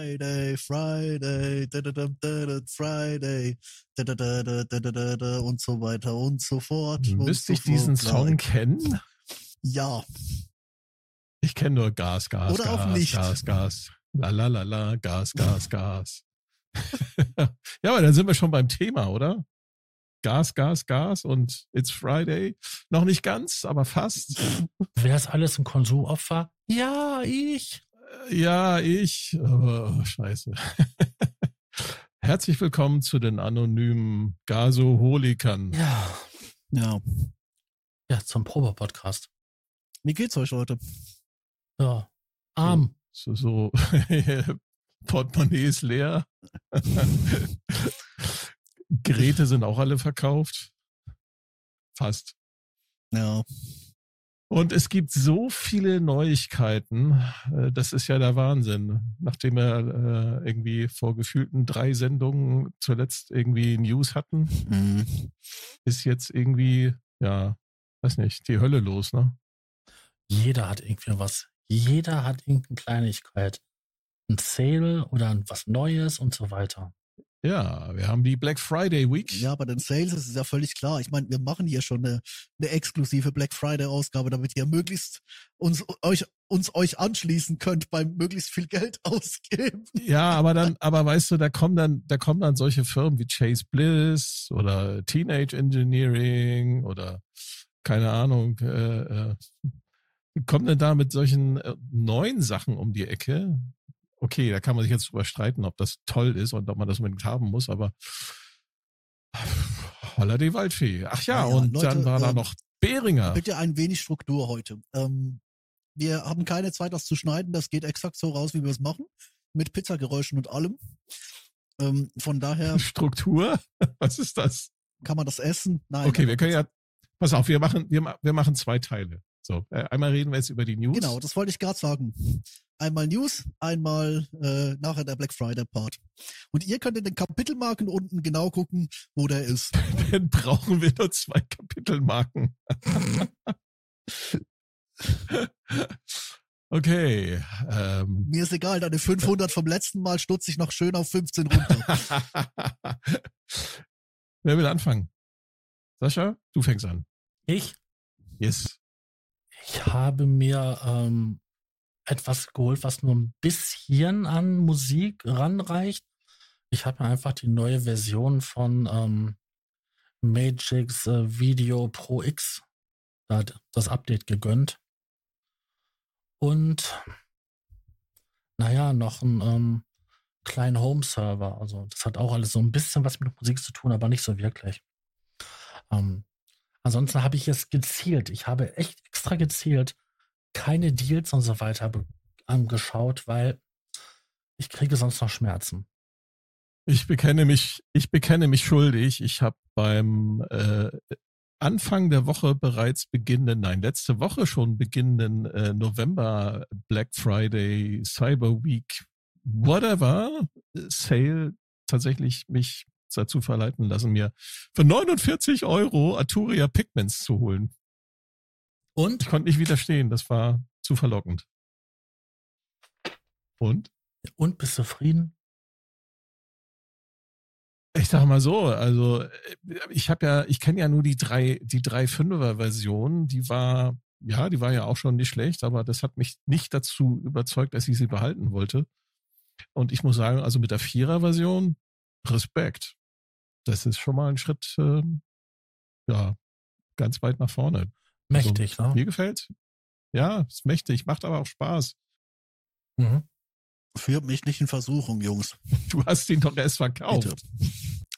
Friday, Friday, Friday, und so weiter und so fort. Müsste ich diesen Song kennen? Ja. Ich kenne nur Gas, Gas, Oder Gas, auch nicht. Gas, Gas, la la la la, Gas, Gas, Gas. ja, aber dann sind wir schon beim Thema, oder? Gas, Gas, Gas und It's Friday. Noch nicht ganz, aber fast. Wäre das alles ein Konsumopfer? Ja, ich. Ja, ich. Oh, scheiße. Herzlich willkommen zu den anonymen Gasoholikern. Ja, ja. ja, zum Probe-Podcast. Wie geht's euch heute? Ja, arm. So, so Portemonnaie ist leer. Geräte sind auch alle verkauft. Fast. Ja, Und es gibt so viele Neuigkeiten. äh, Das ist ja der Wahnsinn. Nachdem wir äh, irgendwie vor gefühlten drei Sendungen zuletzt irgendwie News hatten, hm. ist jetzt irgendwie, ja, weiß nicht, die Hölle los, ne? Jeder hat irgendwie was. Jeder hat irgendeine Kleinigkeit. Ein Sale oder was Neues und so weiter. Ja, wir haben die Black Friday Week. ja, bei den Sales ist es ja völlig klar. Ich meine, wir machen hier schon eine, eine exklusive Black Friday Ausgabe, damit ihr möglichst uns euch uns euch anschließen könnt beim möglichst viel Geld ausgeben. Ja, aber dann, aber weißt du, da kommen dann, da kommen dann solche Firmen wie Chase Bliss oder Teenage Engineering oder keine Ahnung, äh, äh, kommen dann da mit solchen äh, neuen Sachen um die Ecke. Okay, da kann man sich jetzt drüber streiten, ob das toll ist und ob man das unbedingt haben muss, aber holla die Waldfee. Ach ja, Ja, und Leute, dann war da ähm, noch Behringer. Bitte ein wenig Struktur heute. Ähm, wir haben keine Zeit, das zu schneiden. Das geht exakt so raus, wie wir es machen. Mit Pizzageräuschen und allem. Ähm, von daher Struktur? Was ist das? kann man das essen. Nein. Okay, wir können ja, pass auf, wir machen, wir, wir machen zwei Teile. So, äh, einmal reden wir jetzt über die News. Genau, das wollte ich gerade sagen. Einmal News, einmal äh, nachher der Black Friday Part. Und ihr könnt in den Kapitelmarken unten genau gucken, wo der ist. Dann brauchen wir nur zwei Kapitelmarken. okay. Ähm. Mir ist egal, deine 500 vom letzten Mal stutze ich noch schön auf 15 runter. Wer will anfangen? Sascha, du fängst an. Ich, Yes. Ich habe mir ähm, etwas geholt, was nur ein bisschen an Musik ranreicht. Ich habe mir einfach die neue Version von ähm, Magix äh, Video Pro X, da das Update gegönnt. Und naja, noch ein ähm, kleinen Home-Server. Also das hat auch alles so ein bisschen was mit Musik zu tun, aber nicht so wirklich. Ähm, ansonsten habe ich jetzt gezielt. Ich habe echt extra gezielt keine Deals und so weiter angeschaut, weil ich kriege sonst noch Schmerzen. Ich bekenne mich, ich bekenne mich schuldig. Ich habe beim äh, Anfang der Woche bereits beginnenden, nein, letzte Woche schon beginnenden äh, November Black Friday, Cyber Week, whatever Sale tatsächlich mich dazu verleiten lassen, mir für 49 Euro Arturia Pigments zu holen. Und Ich konnte nicht widerstehen, das war zu verlockend. Und? und bist du zufrieden? Ich sag mal so, also äh, ich habe ja, ich kenne ja nur die drei, die drei Fünfer Version, die war, ja, die war ja auch schon nicht schlecht, aber das hat mich nicht dazu überzeugt, dass ich sie behalten wollte. Und ich muss sagen, also mit der Vierer Version, Respekt. Das ist schon mal ein Schritt, ähm, ja, ganz weit nach vorne. Mächtig, Also, ne? Mir gefällt. Ja, ist mächtig, macht aber auch Spaß. Mhm. Führt mich nicht in Versuchung, Jungs. Du hast ihn doch erst verkauft. Bitte.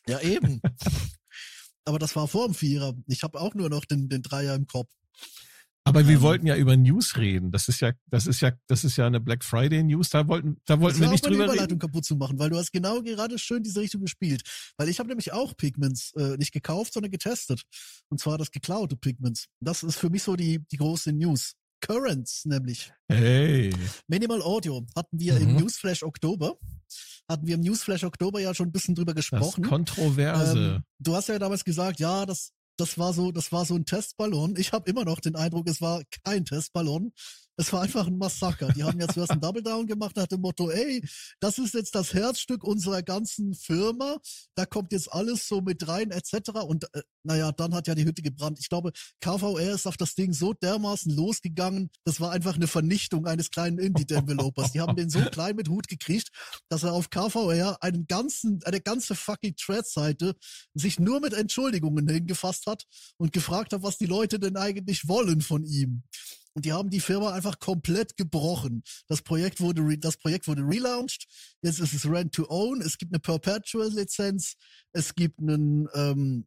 Ja, eben. Aber das war vor dem Vierer. Ich habe auch nur noch den, den Dreier im Kopf. Aber wir Ähm, wollten ja über News reden. Das ist ja, das ist ja, das ist ja eine Black Friday News. Da wollten, da wollten Das wir nicht auch meine drüber Überleitung reden. kaputt zu machen, weil du hast genau gerade schön diese Richtung gespielt. Weil ich habe nämlich auch Pigments äh, nicht gekauft, sondern getestet. Und zwar das geklaute Pigments. Das ist für mich so die, die große News. Currents nämlich. Hey. Minimal Audio hatten wir im Mhm. Newsflash Oktober. Hatten wir im Newsflash Oktober ja schon ein bisschen drüber Das gesprochen. Kontroverse. Ähm, du hast ja damals gesagt, ja, das, das war so, das war so ein Testballon. Ich habe immer noch den Eindruck, es war kein Testballon. Es war einfach ein Massaker. Die haben ja zuerst einen Double Down gemacht nach dem Motto, ey, das ist jetzt das Herzstück unserer ganzen Firma. Da kommt jetzt alles so mit rein etc. Und äh, naja, dann hat ja die Hütte gebrannt. Ich glaube, KVR ist auf das Ding so dermaßen losgegangen. Das war einfach eine Vernichtung eines kleinen Indie-Developers. Die haben den so klein mit Hut gekriegt, dass er auf KVR einen ganzen, eine ganze fucking Thread-Seite sich nur mit Entschuldigungen hingefasst hat und gefragt hat, was die Leute denn eigentlich wollen von ihm. Und die haben die Firma einfach komplett gebrochen. Das Projekt wurde, re das Projekt wurde relaunched. Jetzt ist es Rent to Own. Es gibt eine Perpetual-Lizenz. Es gibt einen, ähm,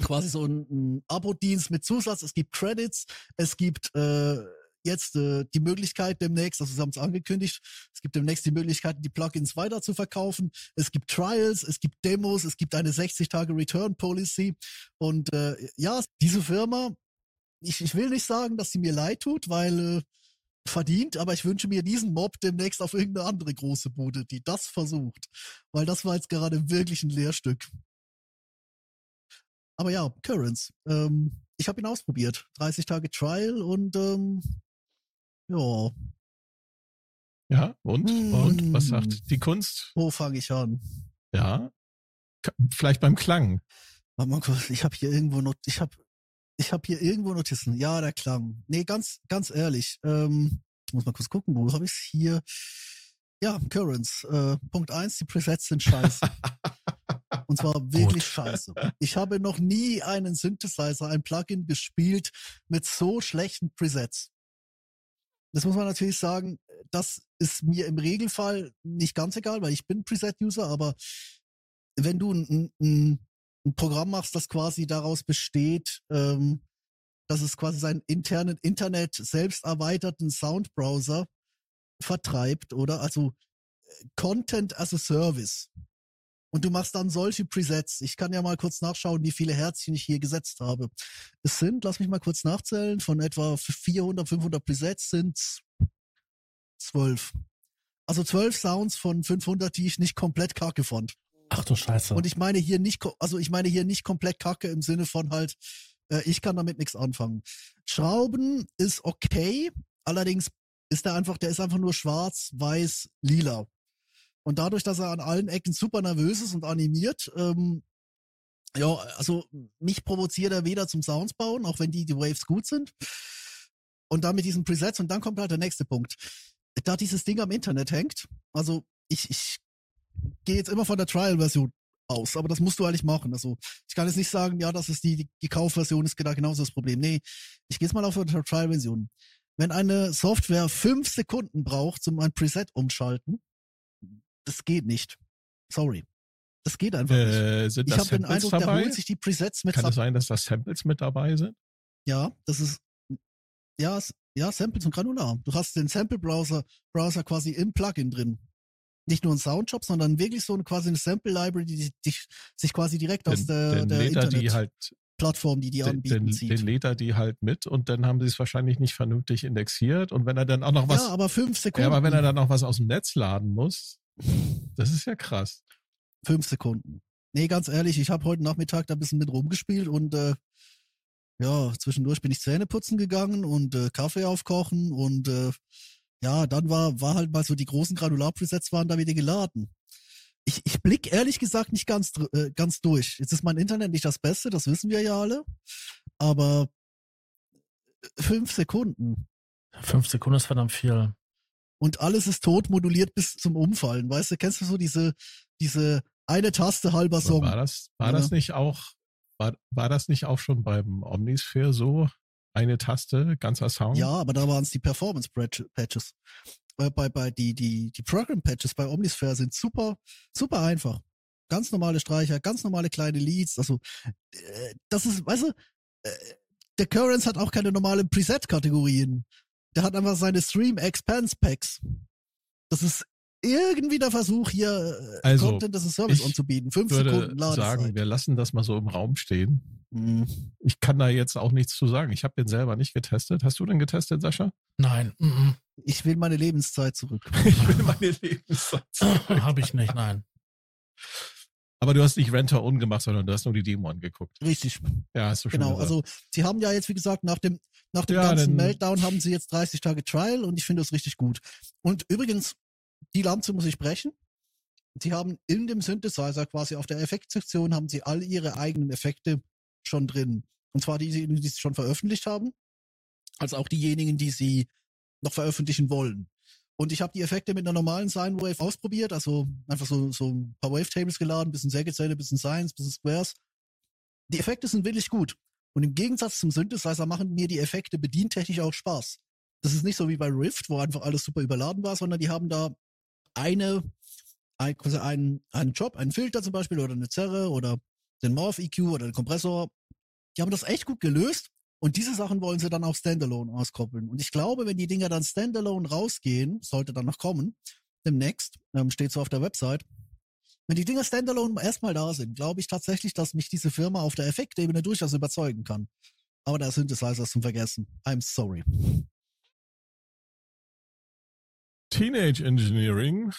quasi so einen Abo-Dienst mit Zusatz. Es gibt Credits. Es gibt, äh, jetzt äh, die Möglichkeit demnächst, also sie haben es angekündigt, es gibt demnächst die Möglichkeit, die Plugins weiter zu verkaufen. Es gibt Trials, es gibt Demos, es gibt eine 60-Tage-Return-Policy. Und äh, ja, diese Firma, ich, ich will nicht sagen, dass sie mir leid tut, weil äh, verdient, aber ich wünsche mir diesen Mob demnächst auf irgendeine andere große Bude, die das versucht. Weil das war jetzt gerade wirklich ein Lehrstück. Aber ja, Currents. Ähm, ich habe ihn ausprobiert. 30 Tage Trial und ähm, ja, Ja, und? Hm. Und? Was sagt die Kunst? wo fange ich an? Ja. Vielleicht beim Klang. Warte mal kurz, ich habe hier irgendwo Not ich habe ich habe hier irgendwo Notizen. Ja, der Klang. Nee, ganz ganz ehrlich, ähm, ich muss mal kurz gucken, wo habe ich's hier? Ja, Currents. Äh, Punkt eins: die Presets sind scheiße. Und zwar wirklich scheiße. Ich habe noch nie einen Synthesizer, ein Plugin gespielt mit so schlechten Presets. Das muss man natürlich sagen, das ist mir im Regelfall nicht ganz egal, weil ich bin Preset-User, aber wenn du ein, ein, ein Programm machst, das quasi daraus besteht, ähm, dass es quasi seinen internen Internet selbst erweiterten Soundbrowser vertreibt, oder? Also äh, Content as a Service. Und du machst dann solche Presets. Ich kann ja mal kurz nachschauen, wie viele Herzchen ich hier gesetzt habe. Es sind, lass mich mal kurz nachzählen, von etwa 400, 500 Presets sind zwölf. Also zwölf Sounds von 500, die ich nicht komplett kacke fand. Ach du Scheiße. Und ich meine hier nicht, also ich meine hier nicht komplett kacke im Sinne von halt, äh, ich kann damit nichts anfangen. Schrauben ist okay, allerdings ist er einfach, der ist einfach nur schwarz, weiß, lila. Und dadurch, dass er an allen Ecken super nervös ist und animiert, ähm, ja, also mich provoziert er weder zum Sounds bauen, auch wenn die, die Waves gut sind. Und dann mit diesen Presets und dann kommt halt der nächste Punkt. Da dieses Ding am Internet hängt, also ich, ich gehe jetzt immer von der Trial-Version aus, aber das musst du eigentlich machen. Also ich kann jetzt nicht sagen, ja, das ist die, die, die Kaufversion ist genau genauso das Problem. Nee, ich gehe jetzt mal auf die Trial-Version. Wenn eine Software fünf Sekunden braucht, um ein Preset umschalten, das geht nicht. Sorry. Das geht einfach nicht. Äh, sind Ich habe den Eindruck, der dabei? holt sich die Presets mit Kann es sein, dass da Samples mit dabei sind? Ja, das ist ja, ja, Samples und Granular. Du hast den Sample-Browser Browser quasi im Plugin drin. Nicht nur ein Soundshop, sondern wirklich so eine quasi eine Sample-Library, die, die, die sich quasi direkt aus Den, der, den der lädt er die halt, die die den, anbieten, den, zieht. den lädt er die halt mit und dann haben sie es wahrscheinlich nicht vernünftig indexiert und wenn er dann auch noch was, ja, aber fünf ja, Sekunden. aber wenn er dann noch was aus dem Netz laden muss, das ist ja krass. fünf Sekunden. Nee, ganz ehrlich, ich habe heute Nachmittag da ein bisschen mit rumgespielt und äh, ja, zwischendurch bin ich Zähne putzen gegangen und äh, Kaffee aufkochen und äh, ja, dann war, war halt mal so, die großen Granular-Presets waren da wieder geladen. Ich, ich blick ehrlich gesagt nicht ganz, äh, ganz durch. Jetzt ist mein Internet nicht das Beste, das wissen wir ja alle. Aber äh, fünf Sekunden. Fünf Sekunden ist verdammt viel. und alles ist tot moduliert bis zum Umfallen. Weißt du, kennst du so diese, diese eine Taste halber Song? War das, war Ja. das nicht auch, war, war das nicht auch schon beim Omnisphere so? Eine Taste, ganzer Sound? Ja, aber da waren es die Performance Patch- Patches. Äh, bei, bei die, die, die Program Patches bei Omnisphere sind super, super einfach. Ganz normale Streicher, ganz normale kleine Leads. Also, äh, das ist, weißt du, äh, der Currents hat auch keine normalen Preset-Kategorien. Der hat einfach seine Stream Expanse Packs. Das ist irgendwie der Versuch hier äh, Also, Content as a Service ich anzubieten. Fünf würde Sekunden Ladezeit. sagen, wir lassen das mal so im Raum stehen. Hm. Ich kann da jetzt auch nichts zu sagen. Ich habe den selber nicht getestet. Hast du den getestet, Sascha? Nein, mm, Ich will meine Lebenszeit zurück. Ich will meine Lebenszeit. mm. habe ich nicht, nein. Aber du hast nicht Renter On gemacht, sondern du hast nur die Demo angeguckt. Richtig. Ja, hast du schon Genau. gesagt. Also sie haben ja jetzt, wie gesagt, nach dem, nach dem Ja, ganzen Meltdown haben sie jetzt 30 Tage Trial und ich finde das richtig gut. Und übrigens, die Lanze muss ich brechen. Sie haben in dem Synthesizer quasi auf der Effektsektion haben sie all ihre eigenen Effekte schon drin. Und zwar die, die die sie schon veröffentlicht haben, als auch diejenigen, die sie noch veröffentlichen wollen. Und ich habe die Effekte mit einer normalen Sine Wave ausprobiert, also einfach so, so ein paar Wavetables geladen, bisschen Sägezähne, bisschen Sines, bisschen Squares. Die Effekte sind wirklich gut. Und im Gegensatz zum Synthesizer machen mir die Effekte bedientechnisch auch Spaß. Das ist nicht so wie bei Rift, wo einfach alles super überladen war, sondern die haben da eine, ein, quasi einen, einen Job, einen Filter zum Beispiel oder eine Zerre oder den Morph EQ oder den Kompressor. Die haben das echt gut gelöst. Und diese Sachen wollen sie dann auch Standalone auskoppeln. Und ich glaube, wenn die Dinger dann Standalone rausgehen, sollte dann noch kommen, demnächst, ähm, steht so auf der Website, wenn die Dinger Standalone erstmal da sind, glaube ich tatsächlich, dass mich diese Firma auf der Effektebene durchaus überzeugen kann. Aber der Synthesizer ist zum Vergessen. I'm sorry. Teenage Engineering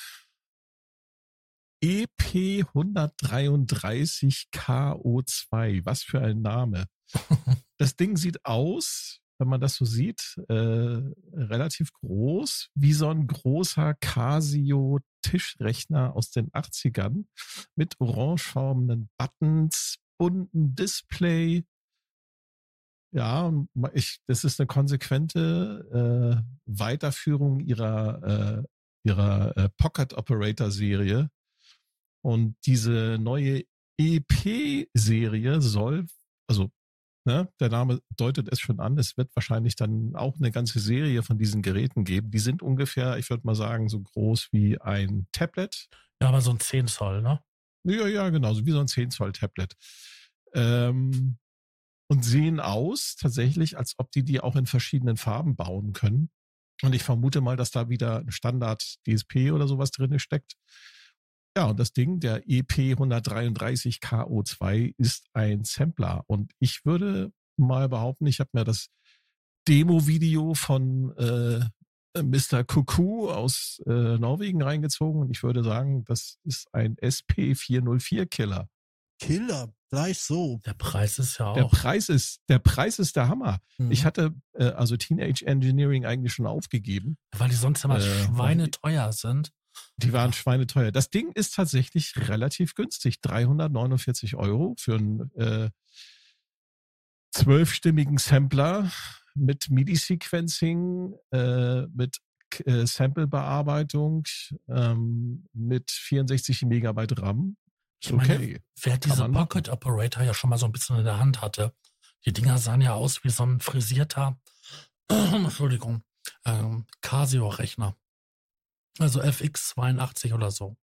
EP 133 KO2. Was für ein Name. Das Ding sieht aus, wenn man das so sieht, äh, relativ groß, wie so ein großer Casio Tischrechner aus den 80ern mit orangefarbenen Buttons, bunten Display. Ja, ich, das ist eine konsequente äh, Weiterführung ihrer, äh, ihrer äh, Pocket Operator Serie. Und diese neue EP-Serie soll, also ne, der Name deutet es schon an, es wird wahrscheinlich dann auch eine ganze Serie von diesen Geräten geben. Die sind ungefähr, ich würde mal sagen, so groß wie ein Tablet. Ja, aber so ein 10 Zoll, ne? Ja, ja, genau, so wie so ein 10 Zoll Tablet. Ähm, und sehen aus tatsächlich, als ob die die auch in verschiedenen Farben bauen können. Und ich vermute mal, dass da wieder ein Standard DSP oder sowas drin steckt. Ja, und das Ding, der E EP 133 KO2 ist ein Sampler. Und ich würde mal behaupten, ich habe mir das Demo-Video von äh, Mr. Cuckoo aus äh, Norwegen reingezogen und ich würde sagen, das ist ein SP404-Killer. Killer, gleich so. Der Preis ist ja Der auch. Preis ist, der Preis ist der Hammer. Mhm. Ich hatte äh, also Teenage Engineering eigentlich schon aufgegeben. weil die sonst immer Äh, schweineteuer sind. Die waren schweineteuer. Das Ding ist tatsächlich relativ günstig. 349 Euro für einen äh, zwölfstimmigen Sampler mit MIDI-Sequencing, äh, mit äh, Sample-Bearbeitung, ähm, mit 64 Megabyte RAM. Ich meine, okay. Wer diese machen. Pocket Operator ja schon mal so ein bisschen in der Hand hatte, die Dinger sahen ja aus wie so ein frisierter, Entschuldigung, ähm, Casio-Rechner. Also FX82 oder so.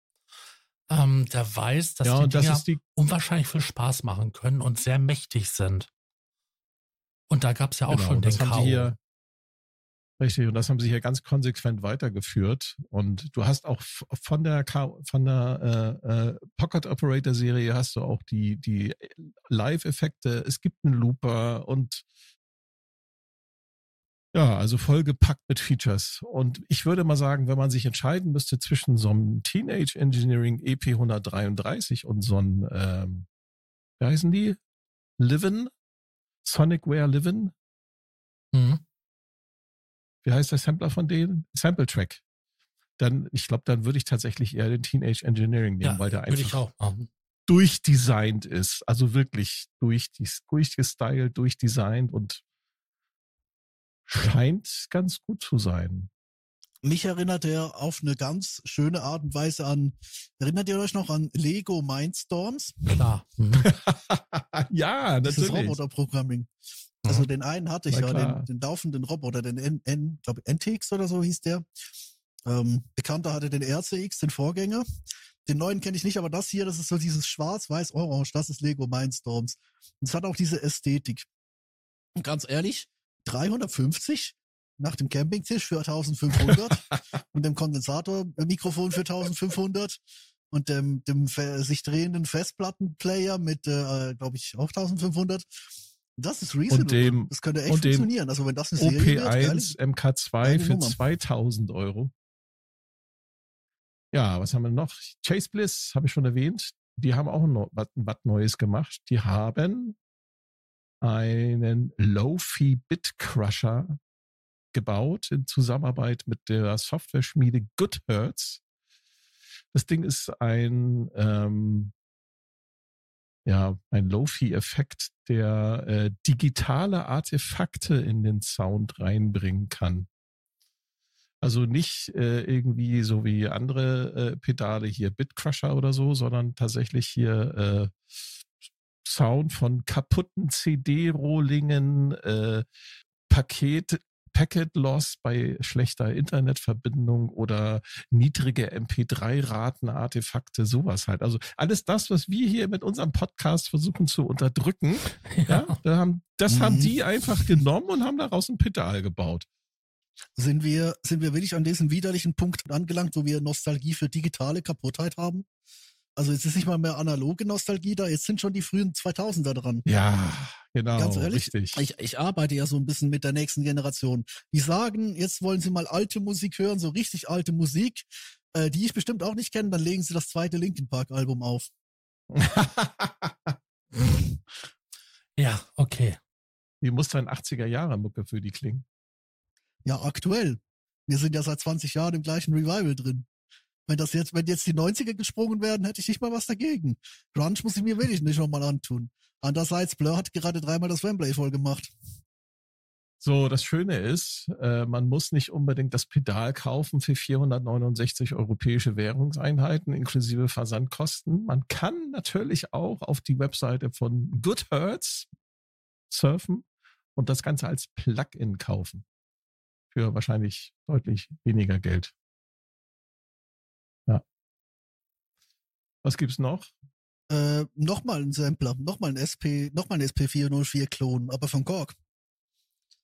Ähm, der weiß, dass ja, die das Dinger ist die unwahrscheinlich viel Spaß machen können und sehr mächtig sind. Und da gab es ja auch Genau, schon den das K.O. richtig und das haben sie hier ganz konsequent weitergeführt. Und du hast auch von der von der äh, äh, Pocket Operator Serie hast du auch die die Live Effekte es gibt einen Looper und ja also vollgepackt mit Features. Und ich würde mal sagen wenn man sich entscheiden müsste zwischen so einem Teenage Engineering EP 133 und so einem ähm, wie heißen die? Livin? Sonicware Livin? Mhm. Wie heißt der Sampler von denen? Sample Track. Dann, ich glaube, dann würde ich tatsächlich eher den Teenage Engineering nehmen, Ja, weil der einfach durchdesignt ist. Also wirklich durch durchgestylt, durchdesignt und scheint ganz gut zu sein. Mich erinnert er auf eine ganz schöne Art und Weise an, erinnert ihr euch noch an Lego Mindstorms? Klar. Mhm. ja, natürlich. Roboter-Programming. Also den einen hatte ich ja, den, den laufenden Roboter, den N, N glaube NTX oder so hieß der. Ähm, Bekannter hatte den RCX, den Vorgänger. Den neuen kenne ich nicht, aber das hier, das ist so dieses schwarz-weiß-orange, das ist Lego Mindstorms. Und es hat auch diese Ästhetik. Ganz ehrlich, 350 nach dem Campingtisch für 1500 und dem Kondensatormikrofon für 1500 und dem, dem sich drehenden Festplattenplayer mit, äh, glaube ich, auch 1500. Das ist reasonable. Und dem, das könnte echt und funktionieren. Also wenn das eine Serie OP1 wird, MK2 geile für Nummer. 2000 Euro. Ja, was haben wir noch? Chase Bliss, habe ich schon erwähnt. Die haben auch noch was, Neues gemacht. Die haben einen Lofi Bit Crusher gebaut in Zusammenarbeit mit der Software-Schmiede GoodHertz. Das Ding ist ein, ähm, ja, ein Lofi-Effekt, der äh, digitale Artefakte in den Sound reinbringen kann. Also nicht äh, irgendwie so wie andere äh, Pedale hier Bitcrusher oder so, sondern tatsächlich hier äh, Sound von kaputten CD-Rohlingen, äh, Paket, Packet Loss bei schlechter Internetverbindung oder niedrige MP3-Raten, Artefakte, sowas halt. Also alles das, was wir hier mit unserem Podcast versuchen zu unterdrücken, ja, da haben, das Mhm. haben die einfach genommen und haben daraus ein Pedal gebaut. sind wir, sind wir wirklich an diesem widerlichen Punkt angelangt, wo wir Nostalgie für digitale Kaputtheit haben? Also jetzt ist nicht mal mehr analoge Nostalgie da, jetzt sind schon die frühen 2000er dran. Ja, genau, Ganz ehrlich, richtig. Ich, ich arbeite ja so ein bisschen mit der nächsten Generation. Die sagen, jetzt wollen sie mal alte Musik hören, so richtig alte Musik, äh, die ich bestimmt auch nicht kenne, dann legen sie das zweite Linkin Park Album auf. Ja, okay. Wie muss dann 80er Jahre Mucke für die klingen? Ja, aktuell. Wir sind ja seit 20 Jahren im gleichen Revival drin. Wenn das jetzt, wenn jetzt die 90er gesprungen werden, hätte ich nicht mal was dagegen. Grunge muss ich mir wirklich nicht nochmal antun. Andererseits, Blur hat gerade dreimal das Wembley voll gemacht. So, das Schöne ist, äh, man muss nicht unbedingt das Pedal kaufen für 469 europäische Währungseinheiten inklusive Versandkosten. Man kann natürlich auch auf die Webseite von GoodHertz surfen und das Ganze als Plugin kaufen. Für wahrscheinlich deutlich weniger Geld. Was gibt's noch? Äh, nochmal ein Sampler, nochmal ein SP, nochmal ein SP404-Klon, aber von Korg.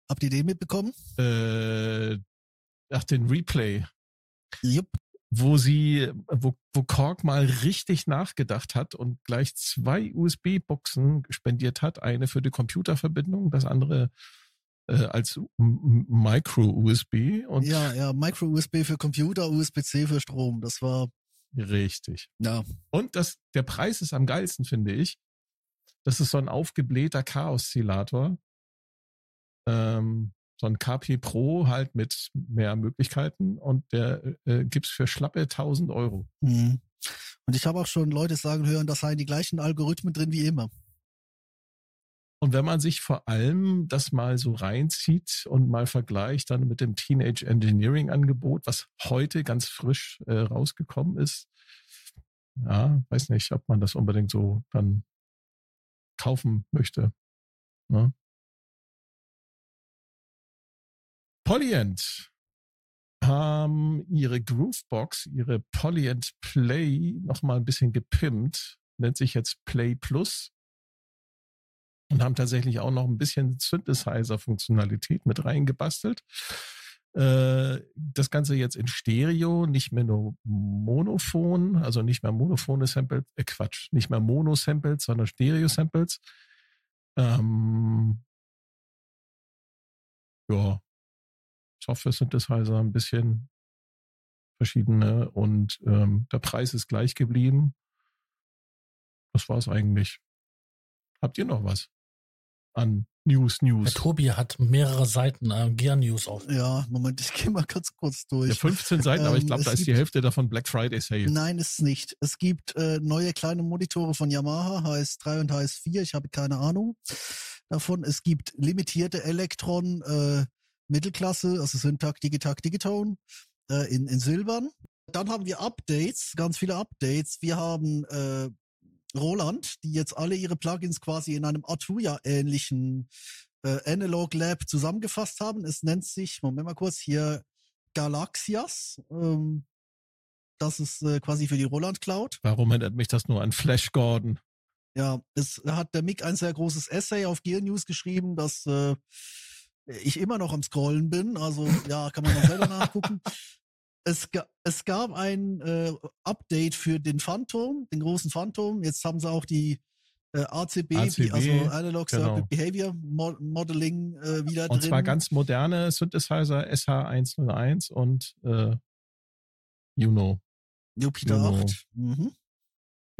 Habt ihr den mitbekommen? Äh, ach, den Replay. Jupp. wo sie, wo, wo Korg mal richtig nachgedacht hat und gleich zwei USB-Buchsen spendiert hat, eine für die Computerverbindung, das andere äh, als Micro-USB Ja, ja, Micro-USB für Computer, USB-C für Strom. Das war, richtig. ja, Und das, der Preis ist am geilsten, finde ich. Das ist so ein aufgeblähter K-Oszillator. Ähm, so ein KP Pro halt mit mehr Möglichkeiten und der äh, gibt's für schlappe 1000 Euro. Mhm. Und ich habe auch schon Leute sagen hören, das seien die gleichen Algorithmen drin wie immer. Und wenn man sich vor allem das mal so reinzieht und mal vergleicht dann mit dem Teenage Engineering Angebot, was heute ganz frisch äh, rausgekommen ist, ja, weiß nicht, ob man das unbedingt so dann kaufen möchte. Ne? Polyent haben ihre Groovebox, ihre Polyent Play noch mal ein bisschen gepimpt, nennt sich jetzt Play Plus und haben tatsächlich auch noch ein bisschen Synthesizer-Funktionalität mit reingebastelt. Äh, Das Ganze jetzt in Stereo, nicht mehr nur Monophon, also nicht mehr monophone Samples, äh Quatsch, nicht mehr Mono-Samples, sondern Stereo-Samples. Ähm, ja, Software-Synthesizer ein bisschen verschiedene und ähm, der Preis ist gleich geblieben. Das war's eigentlich. Habt ihr noch was an News, Der News? Tobi hat mehrere Seiten äh, Gear News auf. Ja, Moment, ich gehe mal ganz kurz durch. Ja, 15 Seiten, aber ich Ähm, glaube, da es ist die gibt- Hälfte davon Black Friday Sale. Nein, ist es nicht. Es gibt äh, neue kleine Monitore von Yamaha, HS3 und HS4. Ich habe keine Ahnung davon. Es gibt limitierte Elektron äh, Mittelklasse, also Syntag, Digitag, Digitone äh, in, in Silbern. Dann haben wir Updates, ganz viele Updates. Wir haben äh, Roland, die jetzt alle ihre Plugins quasi in einem Arturia-ähnlichen äh, Analog Lab zusammengefasst haben. Es nennt sich, Moment mal kurz, hier Galaxias. Ähm, das ist äh, quasi für die Roland Cloud. Warum erinnert mich das nur an Flash Gordon? Ja, es hat der Mick ein sehr großes Essay auf Gear News geschrieben, dass äh, ich immer noch am Scrollen bin. Also ja, kann man mal selber nachgucken. Es, es gab ein äh, Update für den Phantom, den großen Phantom. Jetzt haben sie auch die äh, ACB, ACB, also Analog genau. Circuit Behavior Mo Modeling äh, wieder Und drin. zwar ganz moderne Synthesizer SH101 und äh, Juno, Jupiter Juno. 8. Mhm.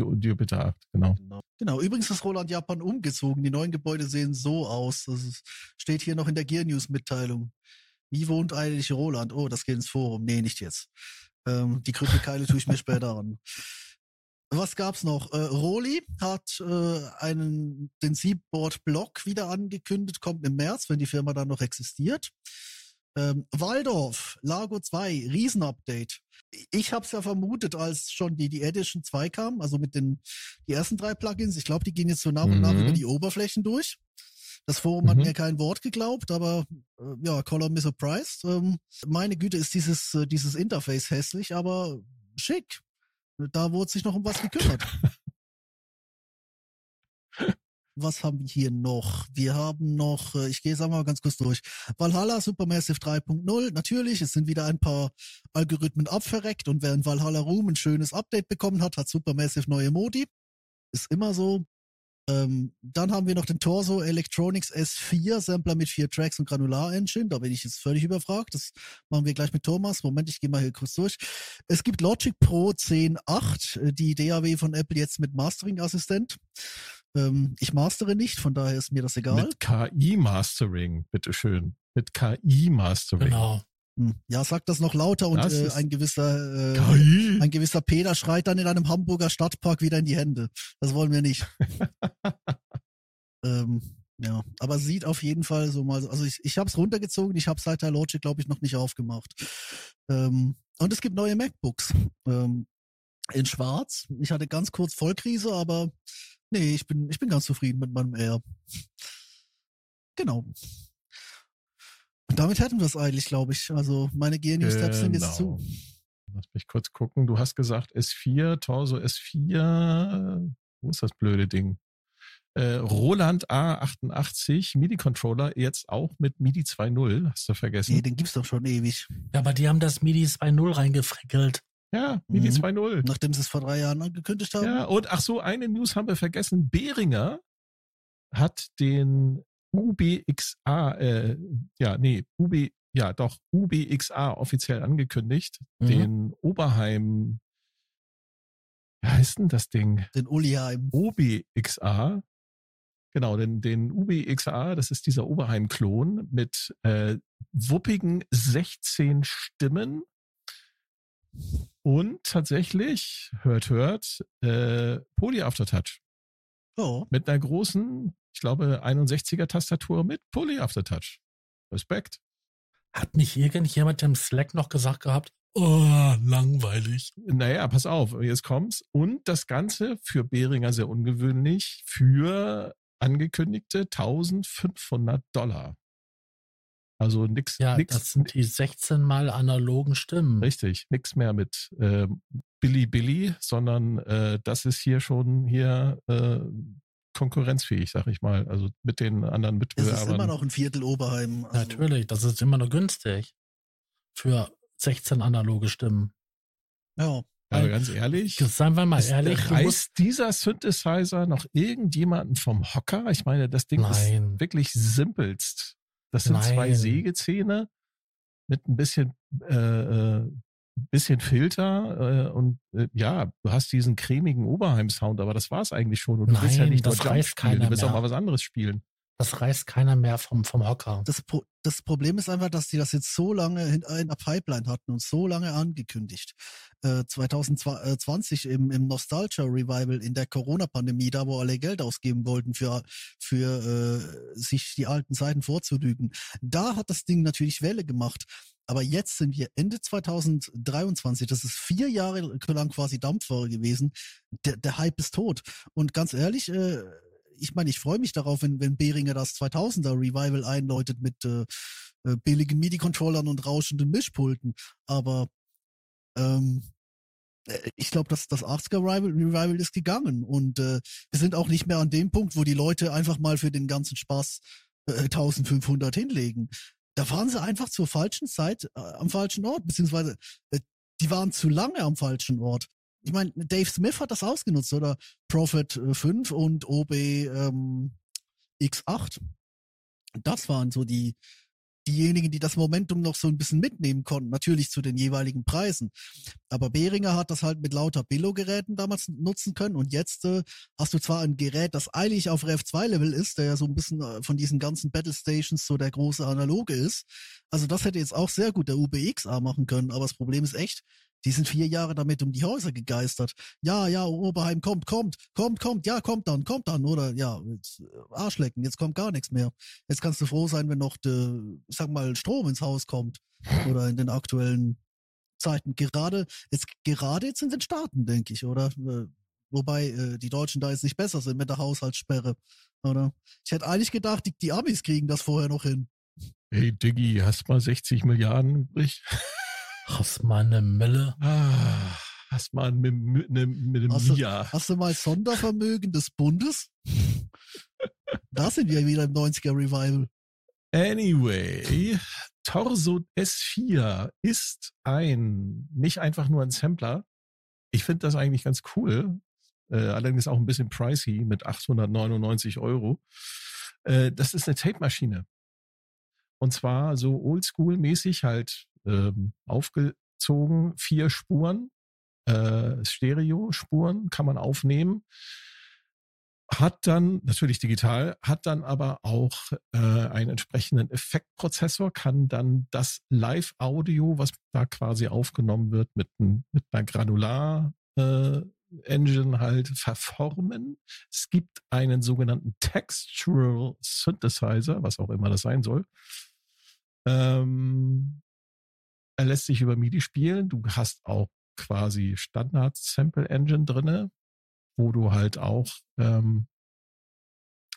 Ju- Jupiter 8, genau. Genau. genau. Übrigens ist Roland Japan umgezogen. Die neuen Gebäude sehen so aus. Das ist, steht hier noch in der Gear News Mitteilung. Wie wohnt eigentlich Roland? Oh, das geht ins Forum. Nee, nicht jetzt. Ähm, die Kryptokeile tue ich mir später an. Was gab's noch? Äh, Roli hat äh, einen den Seaboard Block wieder angekündigt, kommt im März, wenn die Firma dann noch existiert. Ähm, Waldorf, Lago 2, Riesenupdate. Ich habe es ja vermutet, als schon die, die Edition 2 kam, also mit den die ersten drei Plugins. Ich glaube, die gehen jetzt so nach und nach Mhm. über die Oberflächen durch. Das Forum hat Mhm. mir kein Wort geglaubt, aber äh, ja, call me surprised. Ähm, meine Güte, ist dieses, äh, dieses Interface hässlich, aber schick. Da wurde sich noch um was gekümmert. Was haben wir hier noch? Wir haben noch, äh, ich gehe jetzt einmal ganz kurz durch. Valhalla Supermassive 3.0. Natürlich, es sind wieder ein paar Algorithmen abverreckt und während Valhalla Room ein schönes Update bekommen hat, hat Supermassive neue Modi. Ist immer so. Ähm, dann haben wir noch den Torso Electronics S4 Sampler mit vier Tracks und Granular Engine. Da bin ich jetzt völlig überfragt. Das machen wir gleich mit Thomas. Moment, ich gehe mal hier kurz durch. Es gibt Logic Pro 10.8, äh, die DAW von Apple jetzt mit Mastering Assistent. Ähm, ich mastere nicht, von daher ist mir das egal. Mit KI-Mastering, bitteschön. Mit KI-Mastering. Genau. Hm. Ja, sag das noch lauter und äh, ein gewisser äh, ein gewisser Peter schreit dann in einem Hamburger Stadtpark wieder in die Hände. Das wollen wir nicht. ähm, ja, aber sieht auf jeden Fall so mal, so- also ich, ich habe es runtergezogen, ich habe seit der Logic, glaube ich, noch nicht aufgemacht. Ähm, und es gibt neue MacBooks ähm, in Schwarz. Ich hatte ganz kurz Vollkrise, aber nee, ich bin ich bin ganz zufrieden mit meinem Air. Genau. Und damit hätten wir es eigentlich, glaube ich. Also meine GNU-Steps sind jetzt zu. Genau. Lass mich kurz gucken. Du hast gesagt S4, Torso S4. Wo ist das blöde Ding? Äh, Roland A88 MIDI-Controller, jetzt auch mit MIDI 2.0. Hast du vergessen? Nee, den gibt's doch schon ewig. Ja, aber die haben das MIDI 2.0 reingefrickelt. Ja, MIDI Mhm. 2.0. Nachdem sie es vor drei Jahren angekündigt haben. Ja, und ach so, eine News haben wir vergessen. Behringer hat den UBXA, äh, ja, nee, UB, ja, doch, UBXA offiziell angekündigt. Mhm. Den Oberheim, wie heißt denn das Ding? Den Uliheim. OBXA. Genau, den, den UBXA, das ist dieser Oberheim-Klon mit äh, wuppigen 16 Stimmen. Und tatsächlich, hört, hört, äh, Poly Aftertouch. Ja. Mit einer großen, ich glaube, 61er Tastatur mit Poly Aftertouch. Respekt. Hat nicht irgendjemand im Slack noch gesagt gehabt, oh, langweilig. Naja, pass auf, jetzt kommt's. Und das Ganze für Behringer sehr ungewöhnlich für angekündigte 1500 Dollar. Also nix, Ja, nix, das sind die 16 mal analogen Stimmen. richtig, nix mehr mit äh, Billy Billy, sondern äh, das ist hier schon hier äh, konkurrenzfähig, sag ich mal. Also mit den anderen Es ist Mitbewerbern. immer noch ein Viertel Oberheim. Also, Natürlich, das ist immer nur günstig. Für 16 analoge Stimmen. Ja. Aber ganz ehrlich, Seien wir mal es ehrlich, reißt dieser Synthesizer noch irgendjemanden vom Hocker? Ich meine, das Ding Nein. ist wirklich simpelst. Das sind zwei Nein. Sägezähne mit ein bisschen, äh, äh, bisschen Filter äh, und äh, ja, du hast diesen cremigen Oberheim-Sound, aber das war's eigentlich schon. Und du willst ja Nein, nicht nur das Jump reißt spielen, du willst auch mehr. mal was anderes spielen. Das reißt keiner mehr vom, vom Hocker. Das, Pro das Problem ist einfach, dass die das jetzt so lange in, in der Pipeline hatten und so lange angekündigt. Äh, 2020 im, im Nostalgia Revival in der Corona-Pandemie, da wo alle Geld ausgeben wollten für, für äh, sich die alten Zeiten vorzulügen. Da hat das Ding natürlich Welle gemacht. Aber jetzt sind wir Ende 2023. Das ist vier Jahre lang quasi Dampfware gewesen. Der, der Hype ist tot. Und ganz ehrlich, äh, ich meine, ich freue mich darauf, wenn, wenn Behringer das 2000er Revival einläutet mit äh, äh, billigen MIDI-Controllern und rauschenden Mischpulten. Aber ähm, äh, ich glaube, dass das 80er Revival, ist gegangen und äh, wir sind auch nicht mehr an dem Punkt, wo die Leute einfach mal für den ganzen Spaß äh, 1500 hinlegen. Da waren sie einfach zur falschen Zeit äh, am falschen Ort, beziehungsweise äh, die waren zu lange am falschen Ort. Ich meine, Dave Smith hat das ausgenutzt, oder? Prophet 5 äh, und OB ähm, X8. Das waren so die, diejenigen, die das Momentum noch so ein bisschen mitnehmen konnten, natürlich zu den jeweiligen Preisen. Aber Behringer hat das halt mit lauter Billo-Geräten damals nutzen können und jetzt äh, hast du zwar ein Gerät, das eigentlich auf Rev 2 Level ist, der ja so ein bisschen äh, von diesen ganzen Battle Stations so der große Analoge ist. Also das hätte jetzt auch sehr gut der UBXA machen können, aber das Problem ist echt, die sind vier Jahre damit um die Häuser gegeistert. Ja, ja, Oberheim kommt, kommt, kommt, kommt, ja, kommt dann, kommt dann. Oder ja, äh, Arschlecken, jetzt kommt gar nichts mehr. Jetzt kannst du froh sein, wenn noch, de, sag mal, Strom ins Haus kommt. Oder in den aktuellen Zeiten. Gerade jetzt, gerade jetzt in den Staaten, denke ich, oder? Äh, wobei äh, die Deutschen da jetzt nicht besser sind mit der Haushaltssperre, oder? Ich hätte eigentlich gedacht, die, die Amis kriegen das vorher noch hin. Hey Diggi, hast mal 60 Milliarden übrig? Hast mal eine Mille? Ah, hast mal eine, eine, eine Hast du, Mia. hast du mal Sondervermögen des Bundes? da sind wir wieder im 90er Revival. Anyway, Torso S4 ist ein, nicht einfach nur ein Sampler. Ich finde das eigentlich ganz cool. Äh, allerdings auch ein bisschen pricey mit 899 Euro. Äh, das ist eine Tape-Maschine. Und zwar so oldschool-mäßig halt ähm, aufgezogen. Vier Spuren, äh, Stereo-Spuren kann man aufnehmen. Hat dann, natürlich digital, hat dann aber auch äh, einen entsprechenden Effektprozessor, kann dann das Live-Audio, was da quasi aufgenommen wird, mit, mit einer Granular- äh, Engine halt verformen. Es gibt einen sogenannten Textural Synthesizer, was auch immer das sein soll. Ähm, er lässt sich über MIDI spielen. Du hast auch quasi Standard Sample Engine drinne, wo du halt auch ähm,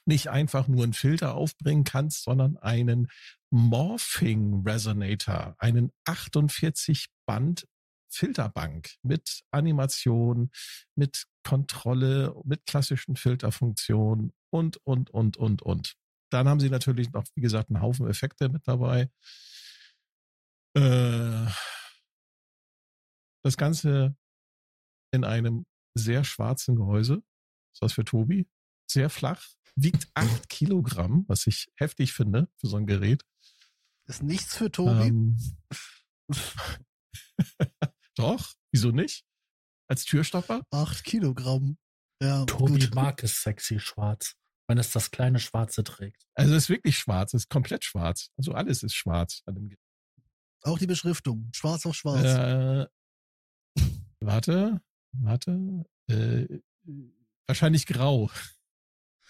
nicht einfach nur einen Filter aufbringen kannst, sondern einen Morphing Resonator, einen 48 Band Filterbank mit Animation, mit Kontrolle, mit klassischen Filterfunktionen und, und, und, und, und. Dann haben sie natürlich noch, wie gesagt, einen Haufen Effekte mit dabei. Äh, das Ganze in einem sehr schwarzen Gehäuse. Ist was für Tobi. Sehr flach. Wiegt acht Kilogramm, was ich heftig finde für so ein Gerät. Ist nichts für Tobi. Ähm, Doch, wieso nicht? Als Türstopper? Acht Kilogramm. Ja, Tobi gut. mag es sexy schwarz, wenn es das kleine Schwarze trägt. Also es ist wirklich schwarz, es ist komplett schwarz. Also alles ist schwarz an dem Gerät. Auch die Beschriftung. Schwarz auf schwarz. Äh, warte, warte. Äh, wahrscheinlich grau.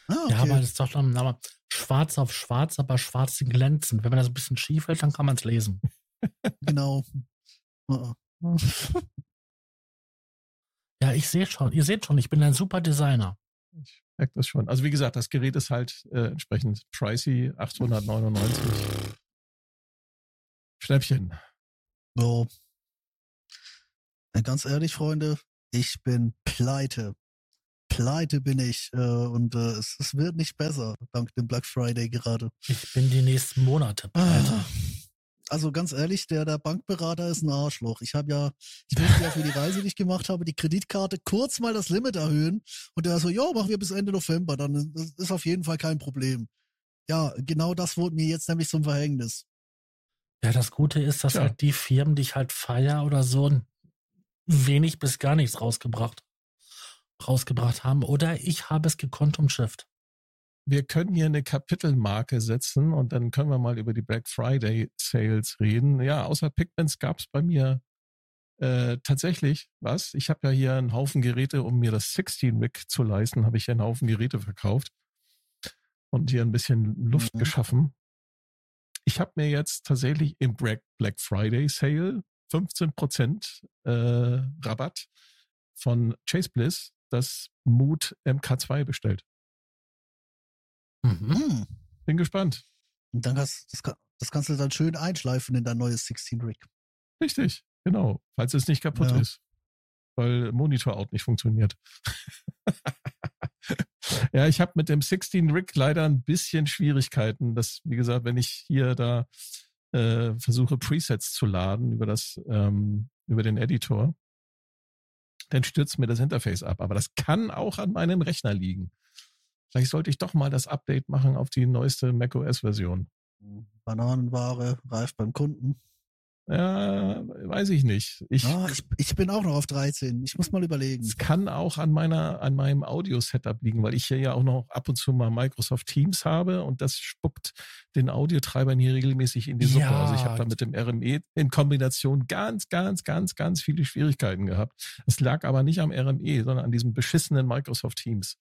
Ah, okay. Ja, aber das ist doch dann aber schwarz auf schwarz, aber schwarz glänzend. Wenn man das ein bisschen schief hält, dann kann man es lesen. genau. Uh -uh. ja, ich sehe schon. Ihr seht schon, ich bin ein super Designer. Ich merke das schon. Also wie gesagt, das Gerät ist halt äh, entsprechend pricey, 899. Schnäppchen. So. Ganz ehrlich, Freunde, ich bin pleite. Pleite bin ich äh, und äh, es, es, wird nicht besser, dank dem Black Friday gerade. Ich bin die nächsten Monate pleite. Ah, also ganz ehrlich, der, der Bankberater ist ein Arschloch. Ich habe ja, ich musste ja für die Reise, die ich gemacht habe, die Kreditkarte kurz mal das Limit erhöhen und der so, ja, machen wir bis Ende November, dann ist auf jeden Fall kein Problem. Ja, genau das wurde mir jetzt nämlich zum Verhängnis. Ja, das Gute ist, dass ja. halt die Firmen, die ich halt feier oder so, wenig bis gar nichts rausgebracht, rausgebracht haben. Oder ich habe es gekonnt umschifft. Wir können hier eine Kapitelmarke setzen und dann können wir mal über die Black Friday Sales reden. Ja, außer Pigments gab es bei mir äh, tatsächlich was. Ich habe ja hier einen Haufen Geräte, um mir das 16 Rig zu leisten, habe ich hier einen Haufen Geräte verkauft und hier ein bisschen Luft mhm. geschaffen ich habe mir jetzt tatsächlich im Black Friday Sale 15% äh, Rabatt von Chase Bliss das Mood MK2 bestellt. Mhm. Bin gespannt. Und dann kannst, das, das, kannst du dann schön einschleifen in dein neues 16 Rig. Richtig, genau. Falls es nicht kaputt ja. ist. weil Monitor-Out nicht funktioniert. ja, ich habe mit dem 16 Rig leider ein bisschen Schwierigkeiten. Das, wie gesagt, wenn ich hier da äh, versuche Presets zu laden über das ähm, über den Editor, dann stürzt mir das Interface ab. Aber das kann auch an meinem Rechner liegen. Vielleicht sollte ich doch mal das Update machen auf die neueste macOS-Version. Bananenware reift beim Kunden. Ja, weiß ich nicht. Ich, ah, ich, ich bin auch noch auf 13. Ich muss mal überlegen. Es kann auch an meiner, an meinem Audio-Setup liegen, weil ich hier ja auch noch ab und zu mal Microsoft Teams habe und das spuckt den Audiotreibern hier regelmäßig in die Suppe. Ja. Also ich habe da mit dem RME in Kombination ganz, ganz, ganz, ganz viele Schwierigkeiten gehabt. Es lag aber nicht am RME, sondern an diesem beschissenen Microsoft Teams.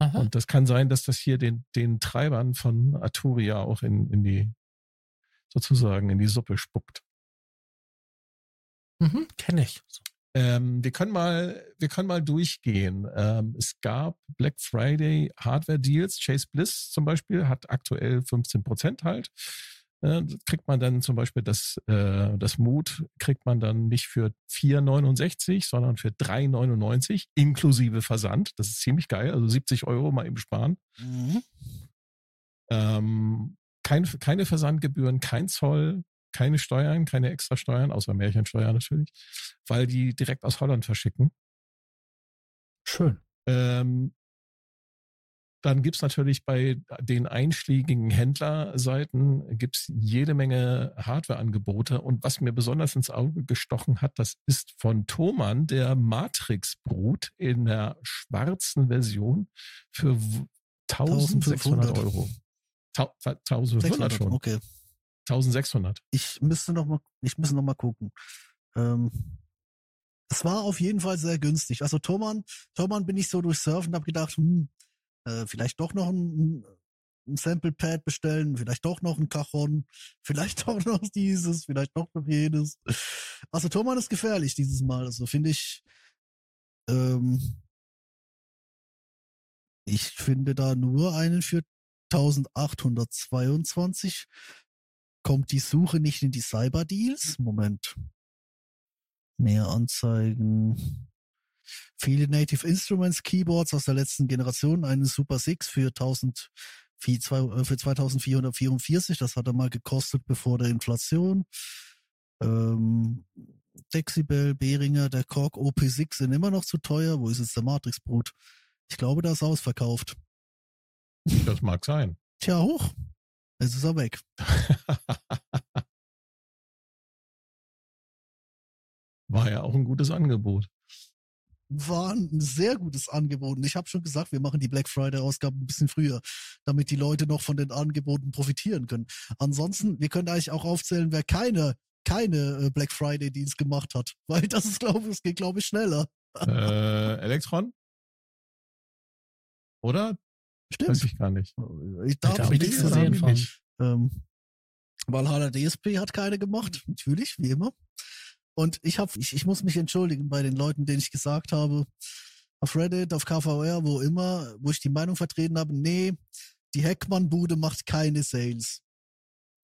Aha. Und das kann sein, dass das hier den, den Treibern von Arturia auch in, in die sozusagen in die Suppe spuckt. Mhm, Kenne ich. Ähm, wir können mal, wir können mal durchgehen. Ähm, es gab Black Friday Hardware Deals. Chase Bliss zum Beispiel hat aktuell 15 Prozent halt. Äh, kriegt man dann zum Beispiel das, äh, das Mut kriegt man dann nicht für 4,69, sondern für 3,99 inklusive Versand. Das ist ziemlich geil. Also 70 Euro mal eben sparen. Mhm. Ähm, kein, keine Versandgebühren, kein Zoll, keine Steuern, keine extra Steuern, außer Märchensteuer natürlich, weil die direkt aus Holland verschicken. Schön. Ähm, dann gibt's natürlich bei den einschlägigen Händlerseiten gibt's jede Menge Hardwareangebote. Und was mir besonders ins Auge gestochen hat, das ist von Thomann der Matrix-Brut in der schwarzen Version für 1600 Euro. 1500 schon. Okay. 1600. Ich müsste noch mal, ich müsste noch mal gucken. Ähm, es war auf jeden Fall sehr günstig. Also Thomann, Thomann bin ich so durch Surfen und habe gedacht, hm, äh, vielleicht doch noch ein, ein Sample Pad bestellen, vielleicht doch noch ein Cajon, vielleicht doch noch dieses, vielleicht doch noch jenes. Also Thomann ist gefährlich dieses Mal. Also finde ich, ähm, ich finde da nur einen für 1822 kommt die Suche nicht in die Cyber Deals. Moment. Mehr Anzeigen. Viele Native Instruments Keyboards aus der letzten Generation, einen Super 6 für 1000 für 2444, das hat er mal gekostet bevor der Inflation. Ähm, Dexibel, Behringer, der Korg OP6 sind immer noch zu teuer. Wo ist jetzt der Matrix-Brut? Ich glaube, das ist ausverkauft. Das mag sein. Tja, hoch. Jetzt ist er weg. War ja auch ein gutes Angebot. War ein sehr gutes Angebot. Und ich habe schon gesagt, wir machen die Black Friday-Ausgabe ein bisschen früher, damit die Leute noch von den Angeboten profitieren können. Ansonsten, wir können eigentlich auch aufzählen, wer keine, keine äh, Black Friday-Dienst gemacht hat. Weil das ist, glaube ich, es geht, glaube ich, schneller. Äh, Elektron? Oder? Stimmt. Weiß ich gar nicht. Ich darf ich nichts gesehen von. Ähm, Valhalla DSP hat keine gemacht, natürlich, wie immer. Und ich habe, ich, ich muss mich entschuldigen bei den Leuten, denen ich gesagt habe, auf Reddit, auf KVR, wo immer, wo ich die Meinung vertreten habe, nee, die Heckmann-Bude macht keine Sales.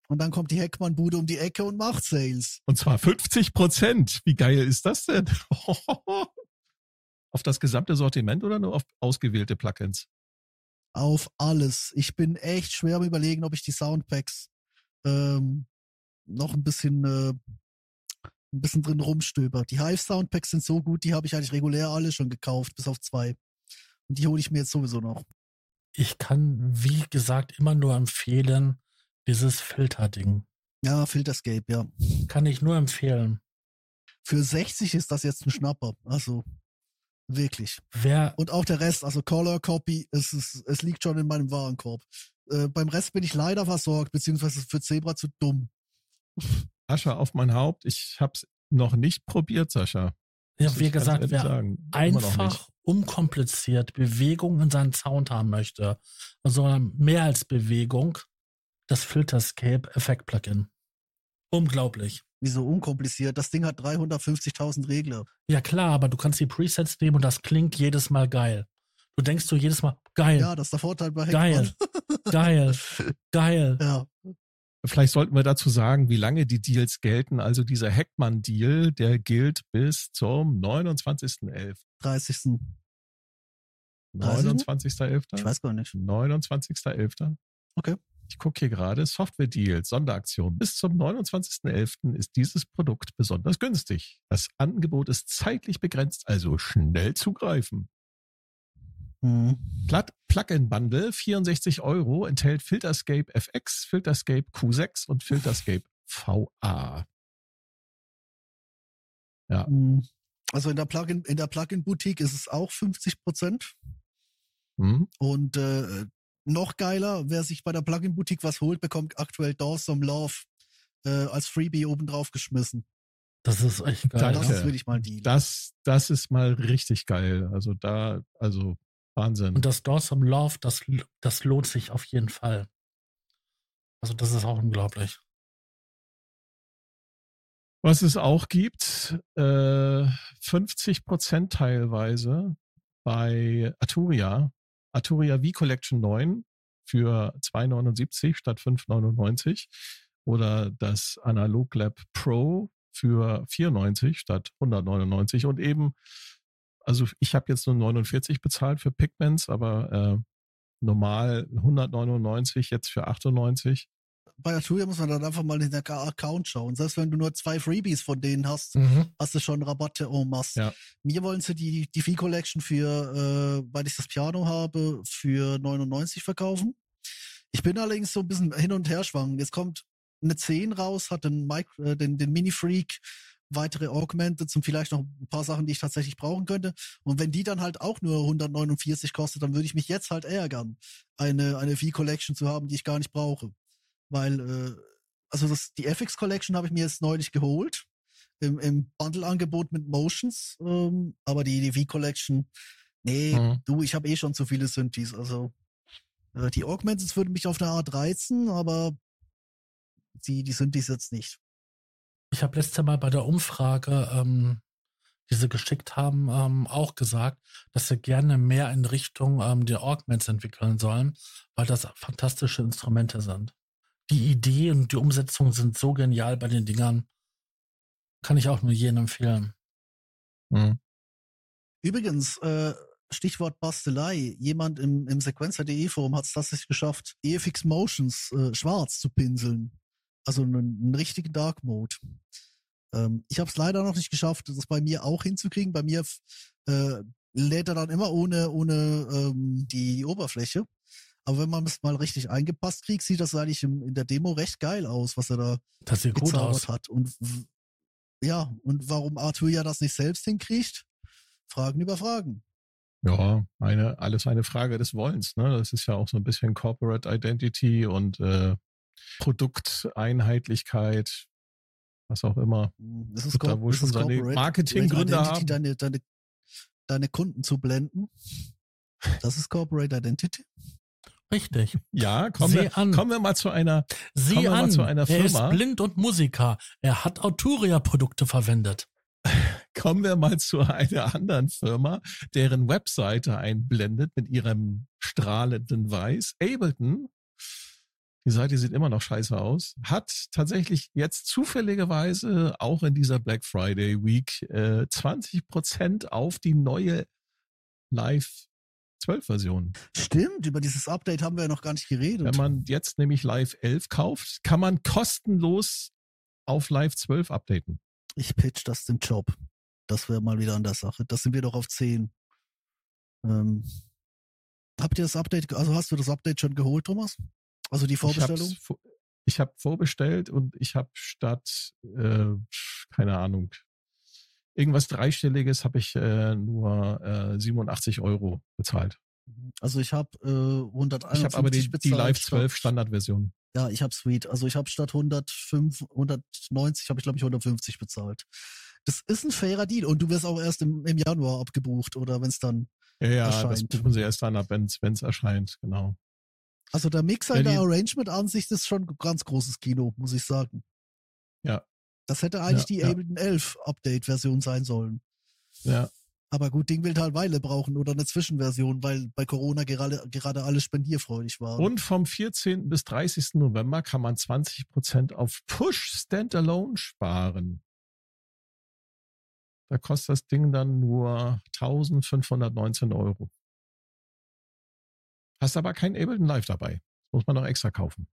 Und dann kommt die Heckmann-Bude um die Ecke und macht Sales. Und zwar 50 Prozent. Wie geil ist das denn? auf das gesamte Sortiment oder nur auf ausgewählte Plugins? Auf alles. Ich bin echt schwer am überlegen, ob ich die Soundpacks ähm, noch ein bisschen äh, ein bisschen drin rumstöber. Die Hive Soundpacks sind so gut, die habe ich eigentlich regulär alle schon gekauft, bis auf zwei. Und die hole ich mir jetzt sowieso noch. Ich kann, wie gesagt, immer nur empfehlen, dieses Filterding. Ja, Filterscape, ja. Kann ich nur empfehlen. Für 60 ist das jetzt ein Schnapper. Also, Wirklich. Wer und auch der Rest, also Color Copy, es, ist, es liegt schon in meinem Warenkorb. Äh, beim Rest bin ich leider versorgt, beziehungsweise für Zebra zu dumm. Asche auf mein Haupt, ich hab's noch nicht probiert, Sascha. Ja, wie gesagt, wer sagen. einfach unkompliziert Bewegung in seinen Sound haben möchte, also mehr als Bewegung, das Filterscape Effekt Plugin. Unglaublich. Wieso unkompliziert? Das Ding hat 350.000 Regler. Ja klar, aber du kannst die Presets nehmen und das klingt jedes Mal geil. Du denkst du jedes Mal, geil. Ja, das ist der Vorteil bei Geil, geil, geil. Ja. vielleicht sollten wir dazu sagen, wie lange die Deals gelten. Also dieser Heckmann-Deal, der gilt bis zum 29.11. 30. 29.11. Ich weiß gar nicht. 29.11. Okay. Ich gucke hier gerade, Software-Deals, Sonderaktion. Bis zum 29.11. ist dieses Produkt besonders günstig. Das Angebot ist zeitlich begrenzt, also schnell zugreifen. Mhm. Plug-in-Bundle, 64 Euro, enthält Filterscape FX, Filterscape Q6 und Filterscape VA. Ja. Mhm. Also in der Plugin, in der Plugin-Boutique ist es auch 50 Prozent. Hm? Und äh, noch geiler, wer sich bei der Plugin-Boutique was holt, bekommt aktuell Dawson Love äh, als Freebie obendrauf geschmissen. Das ist echt geil. Danke. Das ist wirklich mal ein Deal. Das, das ist mal richtig geil. Also da, also Wahnsinn. Und das Dawson Love, das, das lohnt sich auf jeden Fall. Also das ist auch unglaublich. Was es auch gibt, äh, 50 Prozent teilweise bei Arturia. Arturia V-Collection 9 für 2,79 statt 5,99 oder das Analog Lab Pro für 94 statt 199 und eben, also ich habe jetzt nur 49 bezahlt für Pigments, aber äh, normal 199 jetzt für 98. Bei Arturia muss man dann einfach mal in den Account schauen. Selbst wenn du nur zwei Freebies von denen hast, Mhm. hast du schon Rabatte en masse. Ja. Mir wollen sie die, die V-Collection für, äh, weil ich das Piano habe, für 99 verkaufen. Ich bin allerdings so ein bisschen hin und her schwanken. Jetzt kommt eine 10 raus, hat den, Mic- äh, den, den Mini-Freak, weitere Augmented und vielleicht noch ein paar Sachen, die ich tatsächlich brauchen könnte. Und wenn die dann halt auch nur 149 kostet, dann würde ich mich jetzt halt ärgern, eine, eine V-Collection zu haben, die ich gar nicht brauche. Weil, äh, also das, die FX Collection habe ich mir jetzt neulich geholt im, im Bundle-Angebot mit Motions, ähm, aber die, die V-Collection, nee, Mhm. du, ich habe eh schon zu viele Synthes, also äh, die Augmenteds würden mich auf eine Art reizen, aber die, die Synthes jetzt nicht. Ich habe letztes Mal bei der Umfrage, ähm, die sie geschickt haben, ähm, auch gesagt, dass sie gerne mehr in Richtung ähm, der Augments entwickeln sollen, weil das fantastische Instrumente sind. Die Idee und die Umsetzung sind so genial bei den Dingern. Kann ich auch nur jedem empfehlen. Mhm. Übrigens, äh, Stichwort Bastelei, jemand im, im Sequencer.de Forum hat es tatsächlich geschafft, EFX Motions äh, schwarz zu pinseln. Also einen, einen richtigen Dark Mode. Ähm, ich habe es leider noch nicht geschafft, das bei mir auch hinzukriegen. Bei mir äh, lädt er dann immer ohne, ohne ähm, die Oberfläche. Aber wenn man es mal richtig eingepasst kriegt, sieht das eigentlich im, in der Demo recht geil aus, was er da Das sieht gut aus. hat. Und ja, und warum Arthur ja das nicht selbst hinkriegt? Fragen über Fragen. Ja, eine, alles eine Frage des Wollens. Ne? Das ist ja auch so ein bisschen Corporate Identity und äh, Produkteinheitlichkeit, was auch immer. Das ist, Wird da wohl das schon ist seine Corporate Marketinggründe Identity, haben. Deine, deine, deine Kunden zu blenden. Das ist Corporate Identity. Richtig. Ja, kommen Sieh wir, an. kommen wir mal zu einer. Sieh Kommen wir mal an, zu einer er ist Firma. blind und Musiker. Er hat Arturia-Produkte verwendet. Kommen wir mal zu einer anderen Firma, deren Webseite einblendet mit ihrem strahlenden Weiß. Ableton, die Seite sieht immer noch scheiße aus, hat tatsächlich jetzt zufälligerweise auch in dieser Black Friday Week äh, 20% auf die neue Live 12 Version. Stimmt, über dieses Update haben wir ja noch gar nicht geredet. Wenn man jetzt nämlich Live 11 kauft, kann man kostenlos auf Live 12 updaten. ich pitch das dem Job. Das wäre mal wieder an der Sache. Das sind wir doch auf 10. Ähm, habt ihr das Update, also hast du das Update schon geholt, Thomas? Also die Vorbestellung? Ich habe vorbestellt und ich habe statt, äh, keine Ahnung, irgendwas Dreistelliges habe ich äh, nur äh, 87 Euro bezahlt. Also ich habe äh, 151 Ich habe aber die, die Live statt- 12 Standardversion. Ja, ich habe Sweet. Also ich habe statt 105, 190 habe ich glaube ich 150 bezahlt. Das ist ein fairer Deal und du wirst auch erst im, im Januar abgebucht oder wenn es dann. Ja, ja, das Erscheint. buchen sie erst dann ab, wenn es erscheint, genau. Also der Mixer Ja, in der Arrangement-Ansicht ist schon ein ganz großes Kino, muss ich sagen. Ja. Das hätte eigentlich Ja, die ja. Ableton 11 Update-Version sein sollen. Ja, Aber gut, Ding will halt Weile brauchen oder eine Zwischenversion, weil bei Corona gerade, gerade alles spendierfreudig war. Und vom 14. bis 30. November kann man 20% auf Push Standalone sparen. Da kostet das Ding dann nur 1519 Euro. Hast aber kein Ableton Live dabei. Das muss man noch extra kaufen.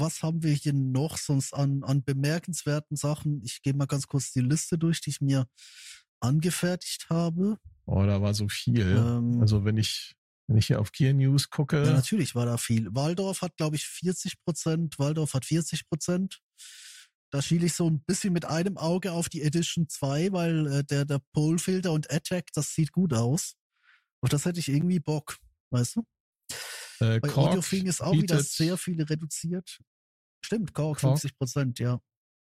Was haben wir hier noch sonst an, an bemerkenswerten Sachen? Ich gehe mal ganz kurz die Liste durch, die ich mir angefertigt habe. Oh, da war so viel. Ähm, also wenn ich, wenn ich hier auf Gear News gucke. Ja, natürlich war da viel. Waldorf hat, glaube ich, 40 Prozent. Waldorf hat 40 Prozent. Da schiele ich so ein bisschen mit einem Auge auf die Edition 2, weil äh, der, der Pole-Filter und Attack, das sieht gut aus. Auf das hätte ich irgendwie Bock, weißt du? Äh, Bei Audiofing ist auch wieder sehr viel reduziert. Stimmt, Korg, Korg 50 Prozent, ja.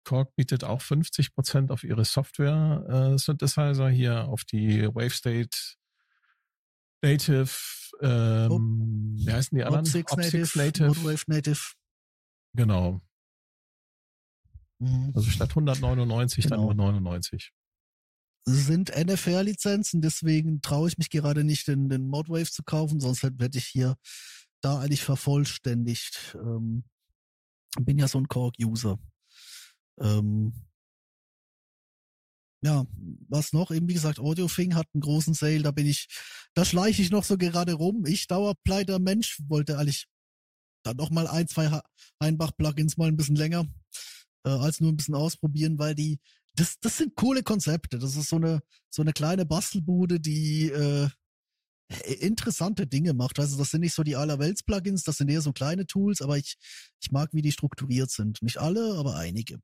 Korg bietet auch 50 Prozent auf ihre Software äh, Synthesizer hier auf die WaveState Native, ähm, oh. wie heißen die anderen? Opsix, Opsix Native, Native. Wave Native. Genau. Mhm. Also statt 199 genau. dann nur 99 sind NFR-Lizenzen, deswegen traue ich mich gerade nicht, den, den Modwave zu kaufen, sonst hätte ich hier da eigentlich vervollständigt. Ähm, bin ja so ein Korg-User. Ähm, ja, was noch? Eben wie gesagt, AudioFing hat einen großen Sale, da bin ich, da schleiche ich noch so gerade rum. Ich dauerpleiter Mensch, wollte eigentlich dann noch mal ein, zwei Einbach-Plugins mal ein bisschen länger äh, als nur ein bisschen ausprobieren, weil die das, das sind coole Konzepte. Das ist so eine, so eine kleine Bastelbude, die äh, interessante Dinge macht. Also das sind nicht so die allerwelts-Plugins, das sind eher so kleine Tools, aber ich, ich mag, wie die strukturiert sind. Nicht alle, aber einige.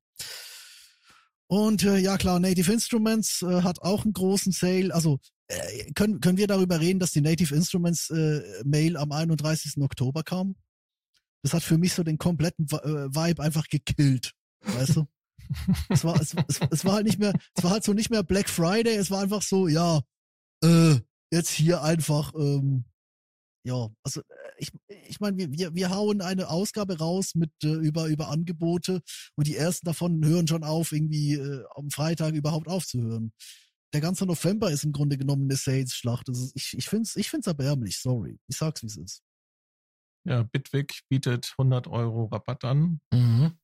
Und äh, ja klar, Native Instruments äh, hat auch einen großen Sale. Also äh, können, können wir darüber reden, dass die Native Instruments äh, Mail am 31. Oktober kam? Das hat für mich so den kompletten äh, Vibe einfach gekillt. Weißt du? Es war, es, es, es war halt nicht mehr, es war halt so nicht mehr Black Friday, es war einfach so, ja, äh, jetzt hier einfach, ähm, ja, also äh, ich, ich meine, wir, wir, wir hauen eine Ausgabe raus mit äh, über, über Angebote und die ersten davon hören schon auf, irgendwie äh, am Freitag überhaupt aufzuhören. Der ganze November ist im Grunde genommen eine Sales-Schlacht. Also ich, ich finde es ich find's erbärmlich, sorry. Ich sag's, wie es ist. Ja, Bitwig bietet 100 Euro Rabatt an. Mhm.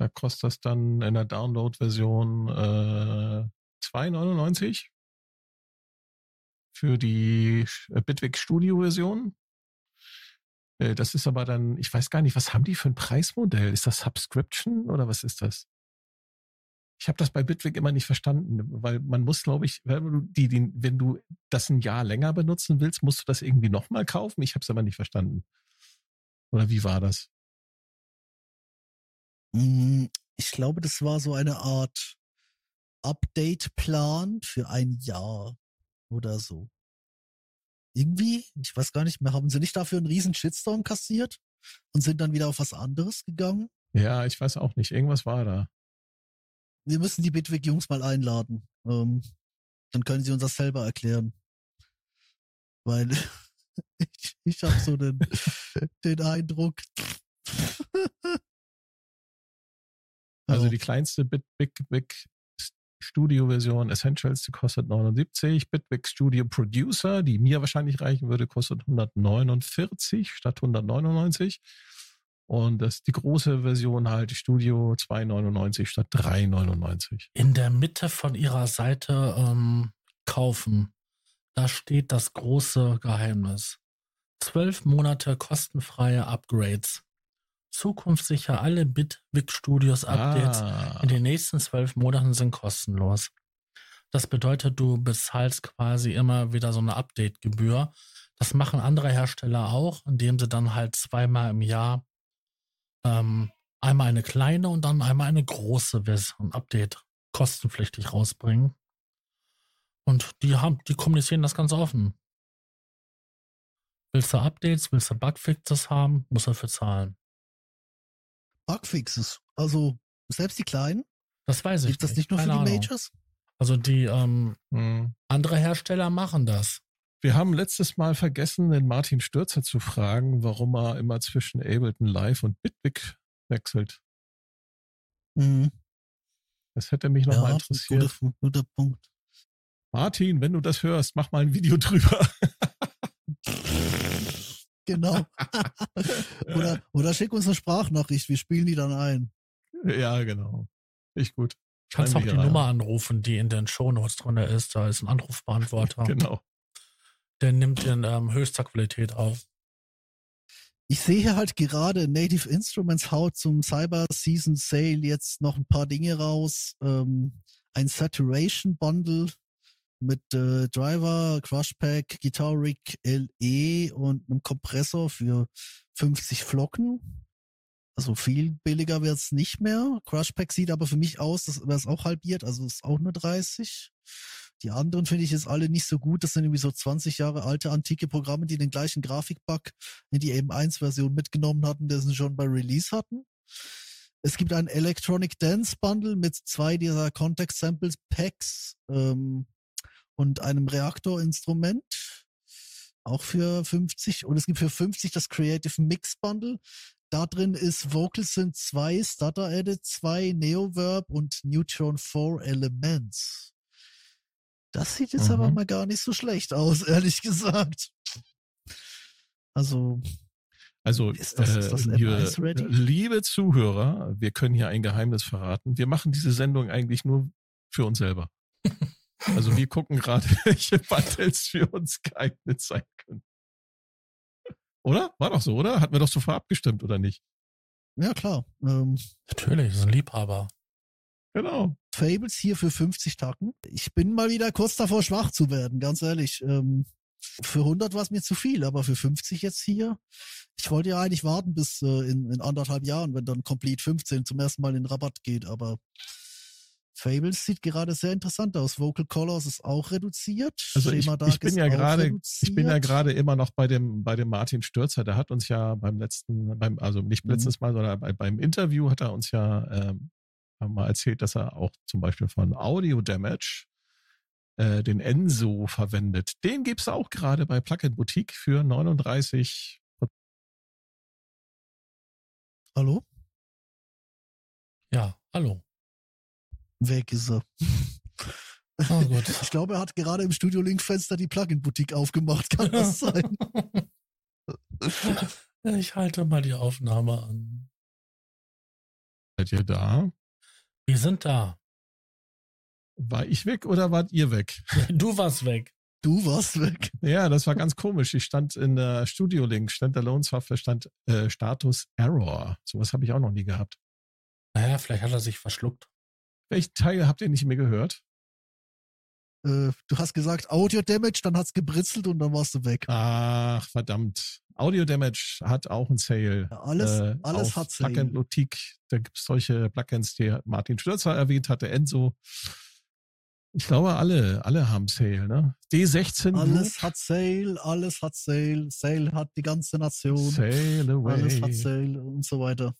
Da kostet das dann in der Download-Version äh, 2,99 für die äh, Bitwig Studio-Version. Äh, das ist aber dann, ich weiß gar nicht, was haben die für ein Preismodell? Ist das Subscription oder was ist das? Ich habe das bei Bitwig immer nicht verstanden, weil man muss, glaube ich, wenn du, die, die, wenn du das ein Jahr länger benutzen willst, musst du das irgendwie nochmal kaufen. Ich habe es aber nicht verstanden. Oder wie war das? Hm, ich glaube, das war so eine Art Update-Plan für ein Jahr oder so. Irgendwie, ich weiß gar nicht mehr, haben sie nicht dafür einen riesen Shitstorm kassiert und sind dann wieder auf was anderes gegangen? Ja, ich weiß auch nicht. Irgendwas war da. Wir müssen die Bitwig-Jungs mal einladen. Ähm, dann können sie uns das selber erklären. Weil ich, ich habe so den, den Eindruck, Also die kleinste Bit Big Big Studio Version Essentials, die kostet 79. Bitwig Studio Producer, die mir wahrscheinlich reichen würde, kostet 149 statt 199. Und das die große Version halt, Studio 299 statt 399. In der Mitte von ihrer Seite ähm, kaufen. Da steht das große Geheimnis. Zwölf Monate kostenfreie Upgrades zukunftssicher alle Bitwig Studios Updates ah. in den nächsten zwölf Monaten sind kostenlos. Das bedeutet, du bezahlst quasi immer wieder so eine Update-Gebühr. Das machen andere Hersteller auch, indem sie dann halt zweimal im Jahr ähm, einmal eine kleine und dann einmal eine große Version Update kostenpflichtig rausbringen. Und die haben, die kommunizieren das ganz offen. Willst du Updates, willst du Bugfixes haben, musst du dafür zahlen. Bugfixes. Also selbst die kleinen? Das weiß ich. Gibt das nicht nur Keine für die Majors? Also die ähm, hm. andere Hersteller machen das. Wir haben letztes Mal vergessen, den Martin Stürzer zu fragen, warum er immer zwischen Ableton Live und Bitwig wechselt. Mhm. Das hätte mich nochmal Ja, interessiert. guter, guter Punkt. Martin, wenn du das hörst, mach mal ein Video drüber. Genau. oder, oder schick uns eine Sprachnachricht, wir spielen die dann ein. ja, genau. Ich gut. Kannst auch die wir Nummer anrufen, die in den Shownotes drin ist. Da ist ein Anrufbeantworter. Genau. Der nimmt in ähm, höchster Qualität auf. Ich sehe hier halt gerade Native Instruments haut zum Cyber Season Sale jetzt noch ein paar Dinge raus. Ähm, ein Saturation Bundle mit äh, Driver, Crush Pack, Guitar Rig LE und einem Kompressor für 50 Flocken. Also viel billiger wird's nicht mehr. Crush Pack sieht aber für mich aus, das wäre es auch halbiert, also ist auch nur 30. Die anderen finde ich jetzt alle nicht so gut. Das sind irgendwie so 20 Jahre alte antike Programme, die den gleichen Grafikbug in die M1-Version mitgenommen hatten, den sie schon bei Release hatten. Es gibt ein Electronic Dance Bundle mit zwei dieser Context Samples Packs ähm, und einem Reaktorinstrument. Auch für 50. Und es gibt für 50 das Creative Mix Bundle. Da drin ist Vocal Synth 2, Stutter Edit 2, Neoverb und Neutron 4 Elements. Das sieht jetzt Mhm. aber mal gar nicht so schlecht aus, ehrlich gesagt. Also, Also, Ist das- ist das äh, M1 liebe, ready? liebe Zuhörer, wir können hier ein Geheimnis verraten. Wir machen diese Sendung eigentlich nur für uns selber. Also wir gucken gerade, welche Bundles für uns geeignet sein können. Oder? War doch so, oder? Hatten wir doch so vorab abgestimmt, oder nicht? ja klar. Ähm, Natürlich, das ist ein Liebhaber. Genau. Fables hier für 50 Tacken. Ich bin mal wieder kurz davor, schwach zu werden, ganz ehrlich. Ähm, für 100 war es mir zu viel, aber für 50 jetzt hier. Ich wollte ja eigentlich warten bis äh, in, in anderthalb Jahren, wenn dann Complete 15 zum ersten Mal in Rabatt geht, aber Fables sieht gerade sehr interessant aus. Vocal Colors ist auch reduziert. Also ich, ich bin ja gerade, ich bin ja gerade immer noch bei dem, bei dem Martin Stürzer. Der hat uns ja beim letzten, beim, also nicht Mhm. letztes Mal, sondern bei, beim Interview hat er uns ja ähm, mal erzählt, dass er auch zum Beispiel von Audio Damage äh, den Enso verwendet. Den gibt's auch gerade bei Plugin Boutique für 39. Hallo? Ja, hallo. Weg ist er. Oh gut. Ich glaube, er hat gerade im Studio Link Fenster die Plugin-Boutique aufgemacht. Kann das sein? Ich halte mal die Aufnahme an. Seid ihr da? Wir sind da. War ich weg oder wart ihr weg? Du warst weg. Du warst weg. Ja, das war ganz komisch. Ich stand in der Studio Link, Standalone Software stand äh, Status Error. Sowas habe ich auch noch nie gehabt. Naja, vielleicht hat er sich verschluckt. Welchen Teil habt ihr nicht mehr gehört? Äh, du hast gesagt Audio Damage, dann hat's gebritzelt und dann warst du weg. Ach, verdammt. Audio Damage hat auch ein Sale. Ja, alles, äh, alles hat Plugin Sale. Boutique. Da gibt's solche Plugins, die Martin Stürzer erwähnt hatte, Enso. Ich glaube, alle, alle haben Sale, ne? D16 Alles Group, hat Sale, alles hat Sale, Sale hat die ganze Nation, Sale away. alles hat Sale und so weiter.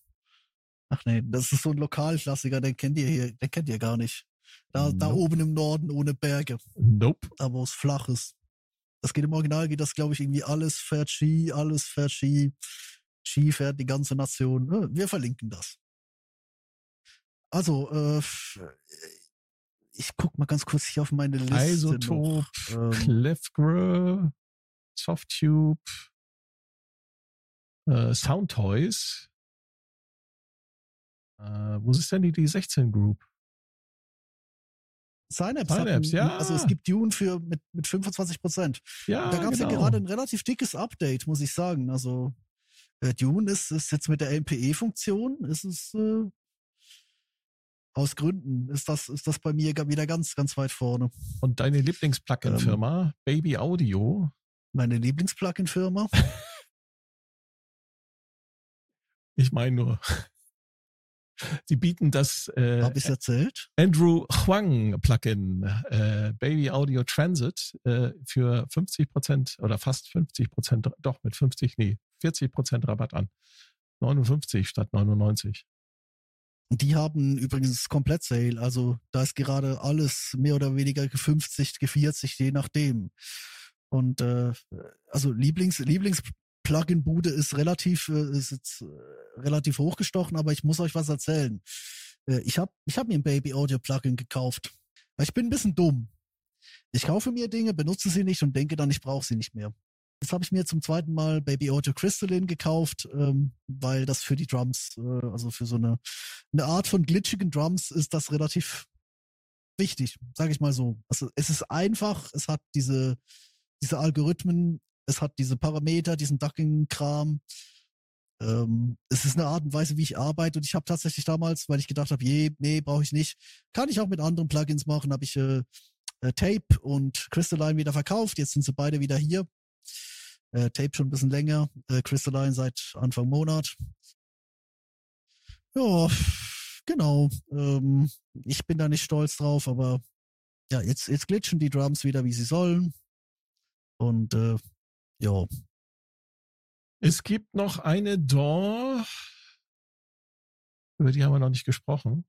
Ach nee, das ist so ein Lokalklassiker, den kennt ihr hier, den kennt ihr gar nicht. Da, da Nope. oben im Norden ohne Berge, Nope. da wo es flach ist. Das geht im Original, geht das glaube ich irgendwie alles fährt Ski, alles fährt Ski, Ski fährt die ganze Nation. Wir verlinken das. Also, äh, ich guck mal ganz kurz hier auf meine Liste. Isotop, noch. Ähm, Clefgre, Softtube, äh, Soundtoys. Äh, wo ist denn die D16 Group? Synapse, Synapse, ja. Also es gibt Dune für mit, mit 25 Prozent. Ja, da gab es genau. ja gerade ein relativ dickes Update, muss ich sagen. Also äh, Dune ist, ist jetzt mit der LPE-Funktion, ist es äh, aus Gründen ist das, ist das bei mir wieder ganz, ganz weit vorne. Und deine Lieblings-Plugin-Firma, Baby Audio, Meine Lieblings-Plugin-Firma. ich meine nur, die bieten das äh, Hab ich's erzählt? Andrew Huang Plugin, äh, Baby Audio Transit, äh, für 50 Prozent oder fast 50 Prozent, doch mit 50, nee, 40 Prozent Rabatt an. 59 statt 99. Die haben übrigens komplett Sale. Also da ist gerade alles mehr oder weniger 50, 40, je nachdem. Und äh, also Lieblings, Lieblings Plugin-Bude ist relativ, äh, ist jetzt äh, relativ hochgestochen, aber ich muss euch was erzählen. Äh, ich habe ich hab mir ein Baby Audio Plugin gekauft. Ich bin ein bisschen dumm. Ich kaufe mir Dinge, benutze sie nicht und denke dann, ich brauche sie nicht mehr. Jetzt habe ich mir zum zweiten Mal Baby Audio Crystalline gekauft, ähm, weil das für die Drums, äh, also für so eine, eine Art von glitschigen Drums ist das relativ wichtig, sage ich mal so. Also es ist einfach, es hat diese, diese Algorithmen, es hat diese Parameter, diesen Ducking-Kram. Ähm, es ist eine Art und Weise, wie ich arbeite. Und ich habe tatsächlich damals, weil ich gedacht habe, je, nee, brauche ich nicht, kann ich auch mit anderen Plugins machen, habe ich äh, äh, Tape und Crystalline wieder verkauft. Jetzt sind sie beide wieder hier. Äh, Tape schon ein bisschen länger, äh, Crystalline seit Anfang Monat. Ja, genau. Ähm, ich bin da nicht stolz drauf, aber ja, jetzt, jetzt glitschen die Drums wieder, wie sie sollen. Und äh, ja. Es gibt noch eine DAW, über die haben wir noch nicht gesprochen.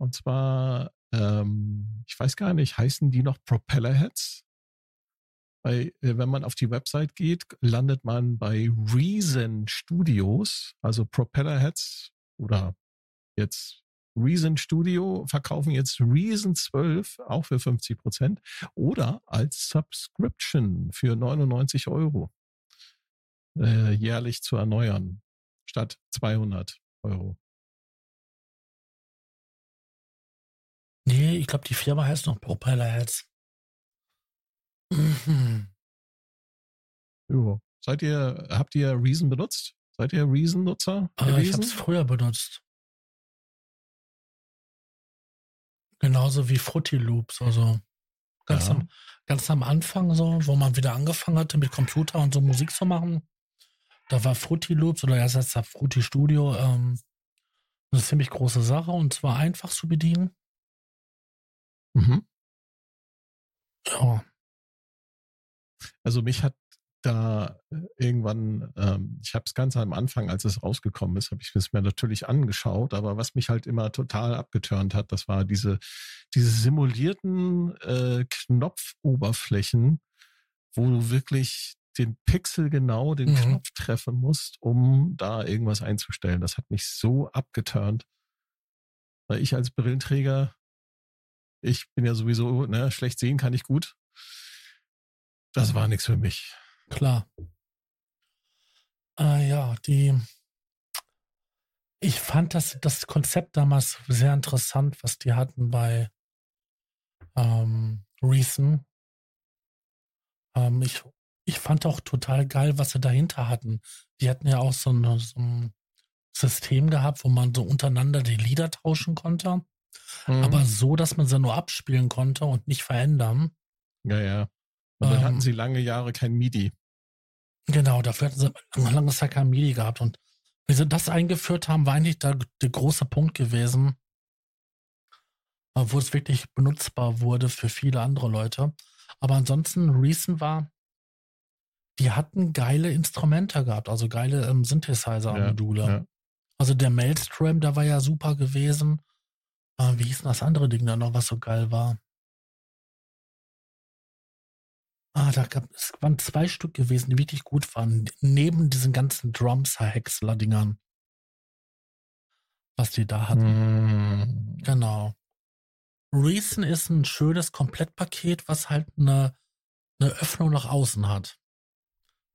Und zwar, ähm, ich weiß gar nicht, heißen die noch Propellerheads? Bei, äh, wenn man auf die Website geht, landet man bei Reason Studios, also Propellerheads oder jetzt Reason Studio verkaufen jetzt Reason 12 auch für 50 Prozent oder als Subscription für 99 Euro äh, jährlich zu erneuern statt 200 Euro. Nee, ich glaube, die Firma heißt noch Propellerheads. Mhm. Jo. Seid ihr, habt ihr Reason benutzt? Seid ihr Reason-Nutzer? Äh, ich habe es früher benutzt. Genauso wie Fruity Loops, also ganz, Ja. am, ganz am Anfang so, wo man wieder angefangen hatte mit Computer und so Musik zu machen. Da war Fruity Loops oder erst heißt das Fruity Studio ähm, eine ziemlich große Sache und zwar einfach zu bedienen. Mhm. Ja, Also mich hat da äh, irgendwann, ähm, ich habe es ganz am Anfang, als es rausgekommen ist, habe ich es mir natürlich angeschaut, aber was mich halt immer total abgeturnt hat, das war diese, diese simulierten äh, Knopfoberflächen, wo du wirklich den Pixel genau den Mhm. Knopf treffen musst, um da irgendwas einzustellen. Das hat mich so abgeturnt. Weil ich als Brillenträger, ich bin ja sowieso, ne, schlecht sehen kann ich gut. Das war nichts für mich. Klar. Äh, ja, die. Ich fand das, das Konzept damals sehr interessant, was die hatten bei ähm, Reason. Ähm, ich, ich fand auch total geil, was sie dahinter hatten. Die hatten ja auch so, eine, so ein System gehabt, wo man so untereinander die Lieder tauschen konnte, Mhm. aber so, dass man sie nur abspielen konnte und nicht verändern. ja, ja. Und dann Ähm, hatten sie lange Jahre kein MIDI. Genau, dafür hatten sie lange, Zeit kein MIDI gehabt. Und wie sie das eingeführt haben, war eigentlich der, der große Punkt gewesen, wo es wirklich benutzbar wurde für viele andere Leute. Aber ansonsten, Reason war, die hatten geile Instrumente gehabt, also geile ähm, Synthesizer-Module. Ja. Also der Maelstrom, der war ja super gewesen. Äh, wie hieß denn das andere Ding da noch, was so geil war? Ah, da gab es waren zwei Stück gewesen, die wirklich gut waren. Neben diesen ganzen Drums-Häcksler-Dingern. Was die da hatten. Mhm. Genau. Reason ist ein schönes Komplettpaket, was halt eine, eine Öffnung nach außen hat.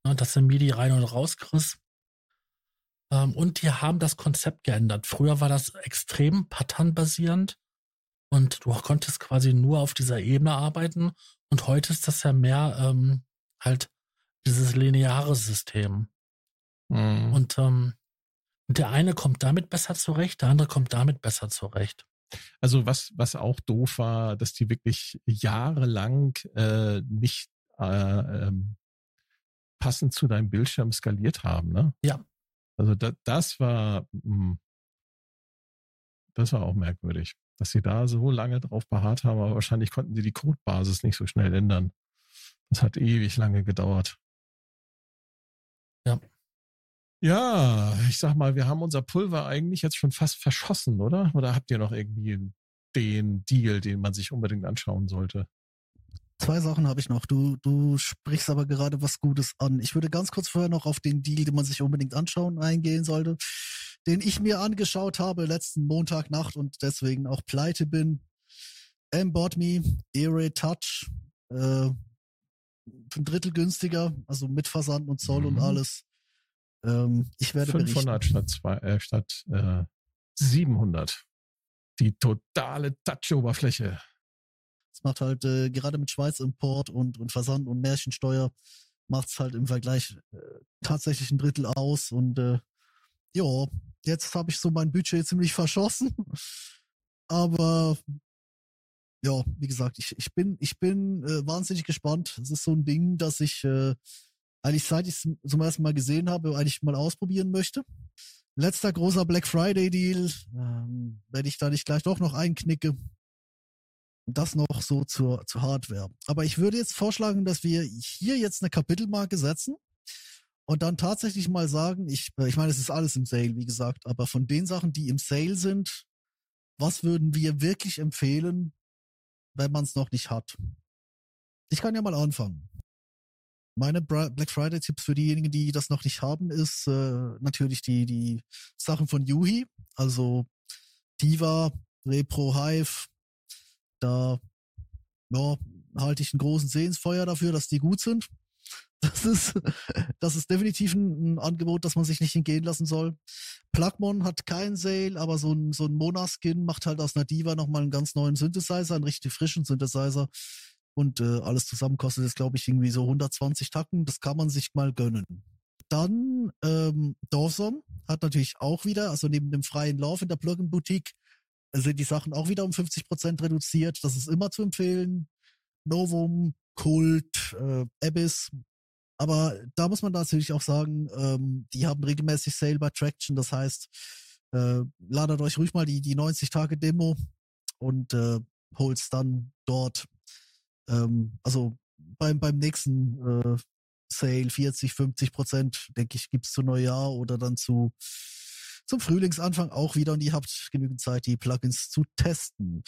Ne, dass du MIDI rein und raus kriegst. Ähm, und die haben das Konzept geändert. Früher war das extrem patternbasierend und du konntest quasi nur auf dieser Ebene arbeiten. Und heute ist das ja mehr ähm, halt dieses lineare System. Mhm. Und ähm, der eine kommt damit besser zurecht, der andere kommt damit besser zurecht. Also was, was auch doof war, dass die wirklich jahrelang äh, nicht äh, ähm, passend zu deinem Bildschirm skaliert haben, ne? Ja. Also da, das war, mh, das war auch merkwürdig, dass sie da so lange drauf beharrt haben, aber wahrscheinlich konnten sie die Codebasis nicht so schnell ändern. Das hat ewig lange gedauert. Ja. Ja, ich sag mal, wir haben unser Pulver eigentlich jetzt schon fast verschossen, oder? Oder habt ihr noch irgendwie den Deal, den man sich unbedingt anschauen sollte? Zwei Sachen habe ich noch. Du, du sprichst aber gerade was Gutes an. Ich würde ganz kurz vorher noch auf den Deal, den man sich unbedingt anschauen, eingehen sollte, den ich mir angeschaut habe letzten Montagnacht und deswegen auch pleite bin. M-Bot Me, Airway Touch, äh, ein Drittel günstiger, also mit Versand und Zoll mhm. und alles. Ähm, ich werde 500 berichten. statt, zwei, äh, statt äh, 700. Die totale Touch-Oberfläche. Es macht halt äh, gerade mit Schweiz Import und, und Versand und Märchensteuer macht es halt im Vergleich äh, tatsächlich ein Drittel aus und äh, ja, jetzt habe ich so mein Budget ziemlich verschossen. Aber ja, wie gesagt, ich, ich bin, ich bin äh, wahnsinnig gespannt. Es ist so ein Ding, dass ich äh, eigentlich seit ich es zum ersten Mal gesehen habe, eigentlich mal ausprobieren möchte. Letzter großer Black Friday Deal, ähm, wenn ich da nicht gleich doch noch einknicke. Das noch so zur, zur Hardware. Aber ich würde jetzt vorschlagen, dass wir hier jetzt eine Kapitelmarke setzen und dann tatsächlich mal sagen, ich, äh, ich meine, es ist alles im Sale, wie gesagt, aber von den Sachen, die im Sale sind, was würden wir wirklich empfehlen, wenn man es noch nicht hat? Ich kann ja mal anfangen. Meine Black Friday Tipps für diejenigen, die das noch nicht haben, ist äh, natürlich die die Sachen von Yuhi, also Diva, Repro Hive. Da ja, halte ich einen großen Sehensfeuer dafür, dass die gut sind. Das ist, das ist definitiv ein, Angebot, das man sich nicht entgehen lassen soll. Plugmon hat keinen Sale, aber so ein, so ein Mona-Skin macht halt aus einer Diva nochmal einen ganz neuen Synthesizer, einen richtig frischen Synthesizer. Und äh, alles zusammen kostet jetzt, glaube ich, irgendwie so 120 Tacken. Das kann man sich mal gönnen. Dann ähm, Dawson hat natürlich auch wieder, also neben dem freien Lauf in der Plugin-Boutique, sind die Sachen auch wieder um 50 Prozent reduziert. Das ist immer zu empfehlen. Novum, Kult, äh, Abyss. Aber da muss man natürlich auch sagen, ähm, die haben regelmäßig Sale bei Traction. Das heißt, äh, ladet euch ruhig mal die, die 90 Tage Demo und äh, holt's dann dort ähm, also beim, beim nächsten äh, Sale 40, 50 Prozent, denke ich, gibt's zu Neujahr oder dann zu zum Frühlingsanfang auch wieder und ihr habt genügend Zeit, die Plugins zu testen.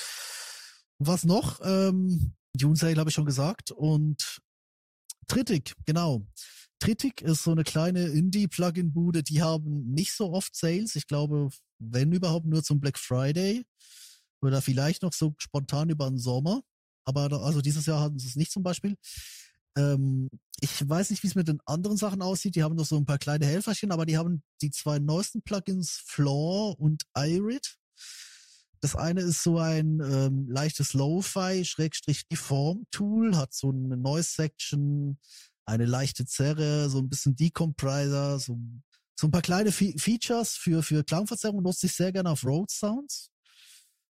Was noch? Ähm, Dune Sale habe ich schon gesagt und Tritic, genau. Tritic ist so eine kleine Indie-Plugin-Bude, die haben nicht so oft Sales. Ich glaube, wenn überhaupt nur zum Black Friday oder vielleicht noch so spontan über den Sommer. Aber also dieses Jahr hatten sie es nicht zum Beispiel. Ähm, ich weiß nicht, wie es mit den anderen Sachen aussieht. Die haben noch so ein paar kleine Helferchen, aber die haben die zwei neuesten Plugins Floor und Irid. Das eine ist so ein ähm, leichtes Lo-Fi, Schrägstrich Deform-Tool, hat so eine Noise-Section, eine leichte Zerre, so ein bisschen Decompriser, so, so ein paar kleine Fe Features für, für Klangverzerrung, nutze ich sehr gerne auf Road Sounds.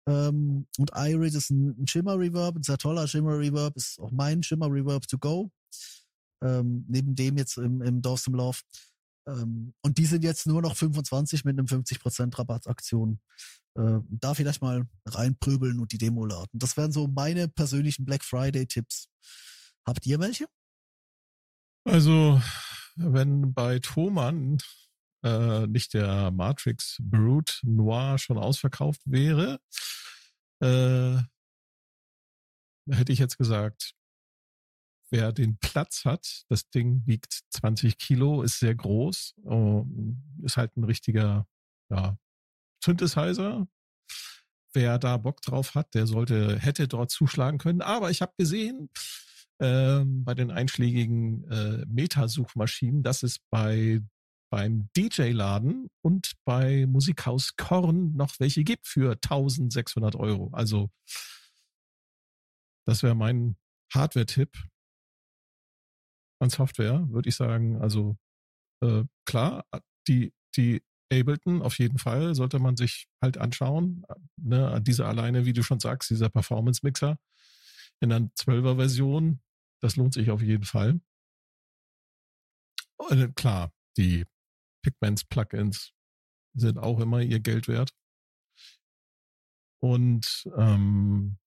Ähm, und Irid ist ein, ein Shimmer Reverb, ein sehr toller Shimmer Reverb, ist auch mein Shimmer Reverb to go. Ähm, neben dem jetzt im, im Dawson Love. Ähm, und die sind jetzt nur noch 25 mit einem 50% Rabattaktion. Äh, da vielleicht mal reinprübeln und die Demo laden. Das wären so meine persönlichen Black Friday Tipps. Habt ihr welche? Also, wenn bei Thomann äh, nicht der Matrix Brute Noir schon ausverkauft wäre, äh, hätte ich jetzt gesagt, wer den Platz hat, das Ding wiegt 20 Kilo, ist sehr groß, äh, ist halt ein richtiger ja, Synthesizer. Wer da Bock drauf hat, der sollte, hätte dort zuschlagen können. Aber ich habe gesehen, äh, bei den einschlägigen äh, Metasuchmaschinen, dass es bei beim DJ-Laden und bei Musikhaus Korn noch welche gibt für 1600 Euro. Also das wäre mein Hardware-Tipp an Software, würde ich sagen. Also äh, klar, die, die Ableton auf jeden Fall sollte man sich halt anschauen. Ne, diese alleine, wie du schon sagst, dieser Performance-Mixer in einer 12er Version, das lohnt sich auf jeden Fall. Und äh, klar, die Pigments-Plugins sind auch immer ihr Geld wert. Und ähm,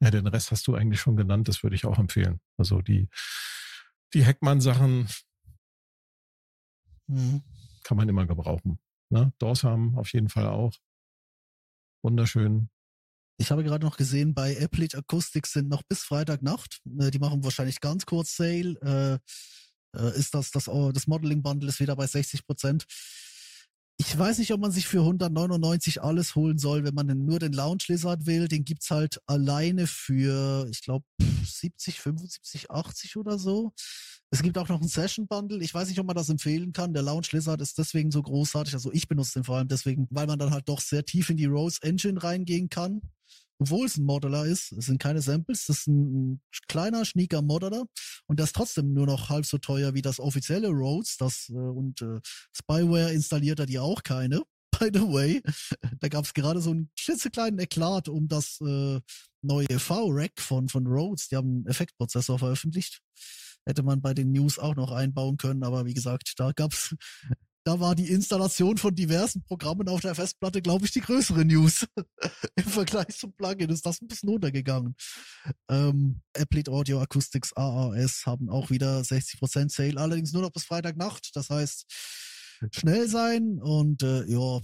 ja, den Rest hast du eigentlich schon genannt, das würde ich auch empfehlen. Also die, die Heckmann-Sachen mhm. Kann man immer gebrauchen. Ne? Dorsam auf jeden Fall auch. Wunderschön. Ich habe gerade noch gesehen, bei Applet Acoustics sind noch bis Freitagnacht. Äh, die machen wahrscheinlich ganz kurz Sale. Äh, äh, ist das, das, das Modeling Bundle ist wieder bei 60 Prozent. Ich weiß nicht, ob man sich für 199 alles holen soll, wenn man nur den Lounge Lizard will. Den gibt's halt alleine für, ich glaube, 70, 75, 80 oder so. Es gibt auch noch ein Session Bundle. Ich weiß nicht, ob man das empfehlen kann. Der Lounge Lizard ist deswegen so großartig. Also ich benutze den vor allem deswegen, weil man dann halt doch sehr tief in die Rose Engine reingehen kann obwohl es ein Modeler ist, es sind keine Samples, das ist ein kleiner, schnieker Modeler und der ist trotzdem nur noch halb so teuer wie das offizielle Rhodes, das äh, und äh, Spyware installiert er die auch keine. By the way, da gab es gerade so einen klitzekleinen Eklat um das äh, neue V-Rack von, von Rhodes. Die haben einen Effektprozessor veröffentlicht. Hätte man bei den News auch noch einbauen können, aber wie gesagt, da gab's da war die Installation von diversen Programmen auf der Festplatte, glaube ich, die größere News. Im Vergleich zum Plugin ist das ein bisschen untergegangen. Ähm, Applet Audio Acoustics AAS haben auch wieder 60% Sale, allerdings nur noch bis Freitagnacht. Das heißt, schnell sein und äh, ja,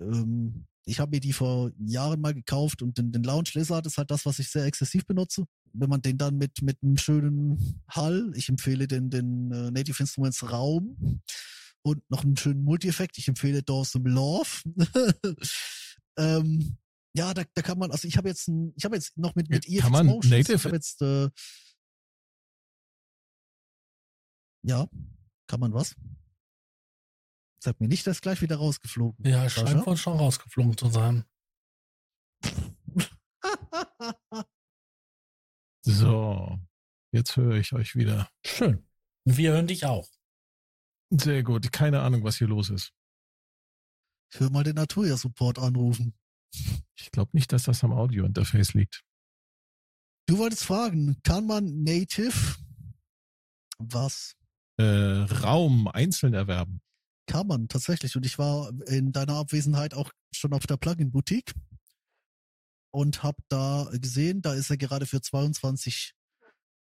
ähm, ich habe mir die vor Jahren mal gekauft und den, den Lounge Lizard ist halt das, was ich sehr exzessiv benutze. Wenn man den dann mit, mit einem schönen Hall, ich empfehle den, den äh, Native Instruments Raum, und noch einen schönen Multi-Effekt. Ich empfehle Dawson Love. ähm, ja, da, da kann man, also ich habe jetzt ein, ich habe jetzt noch mit, mit EFX kann man Motions, Native ich habe jetzt äh, ja, kann man was? Sag mir nicht, dass gleich wieder rausgeflogen. Ja, scheint wohl schon rausgeflogen zu sein. so, jetzt höre ich euch wieder. Schön. Wir hören dich auch. Sehr gut. Keine Ahnung, was hier los ist. Ich will mal den Naturia-Support anrufen. Ich glaube nicht, dass das am Audio-Interface liegt. Du wolltest fragen, kann man Native was? Äh, Raum einzeln erwerben. Kann man tatsächlich. Und ich war in deiner Abwesenheit auch schon auf der Plugin-Boutique und habe da gesehen, da ist er gerade für 22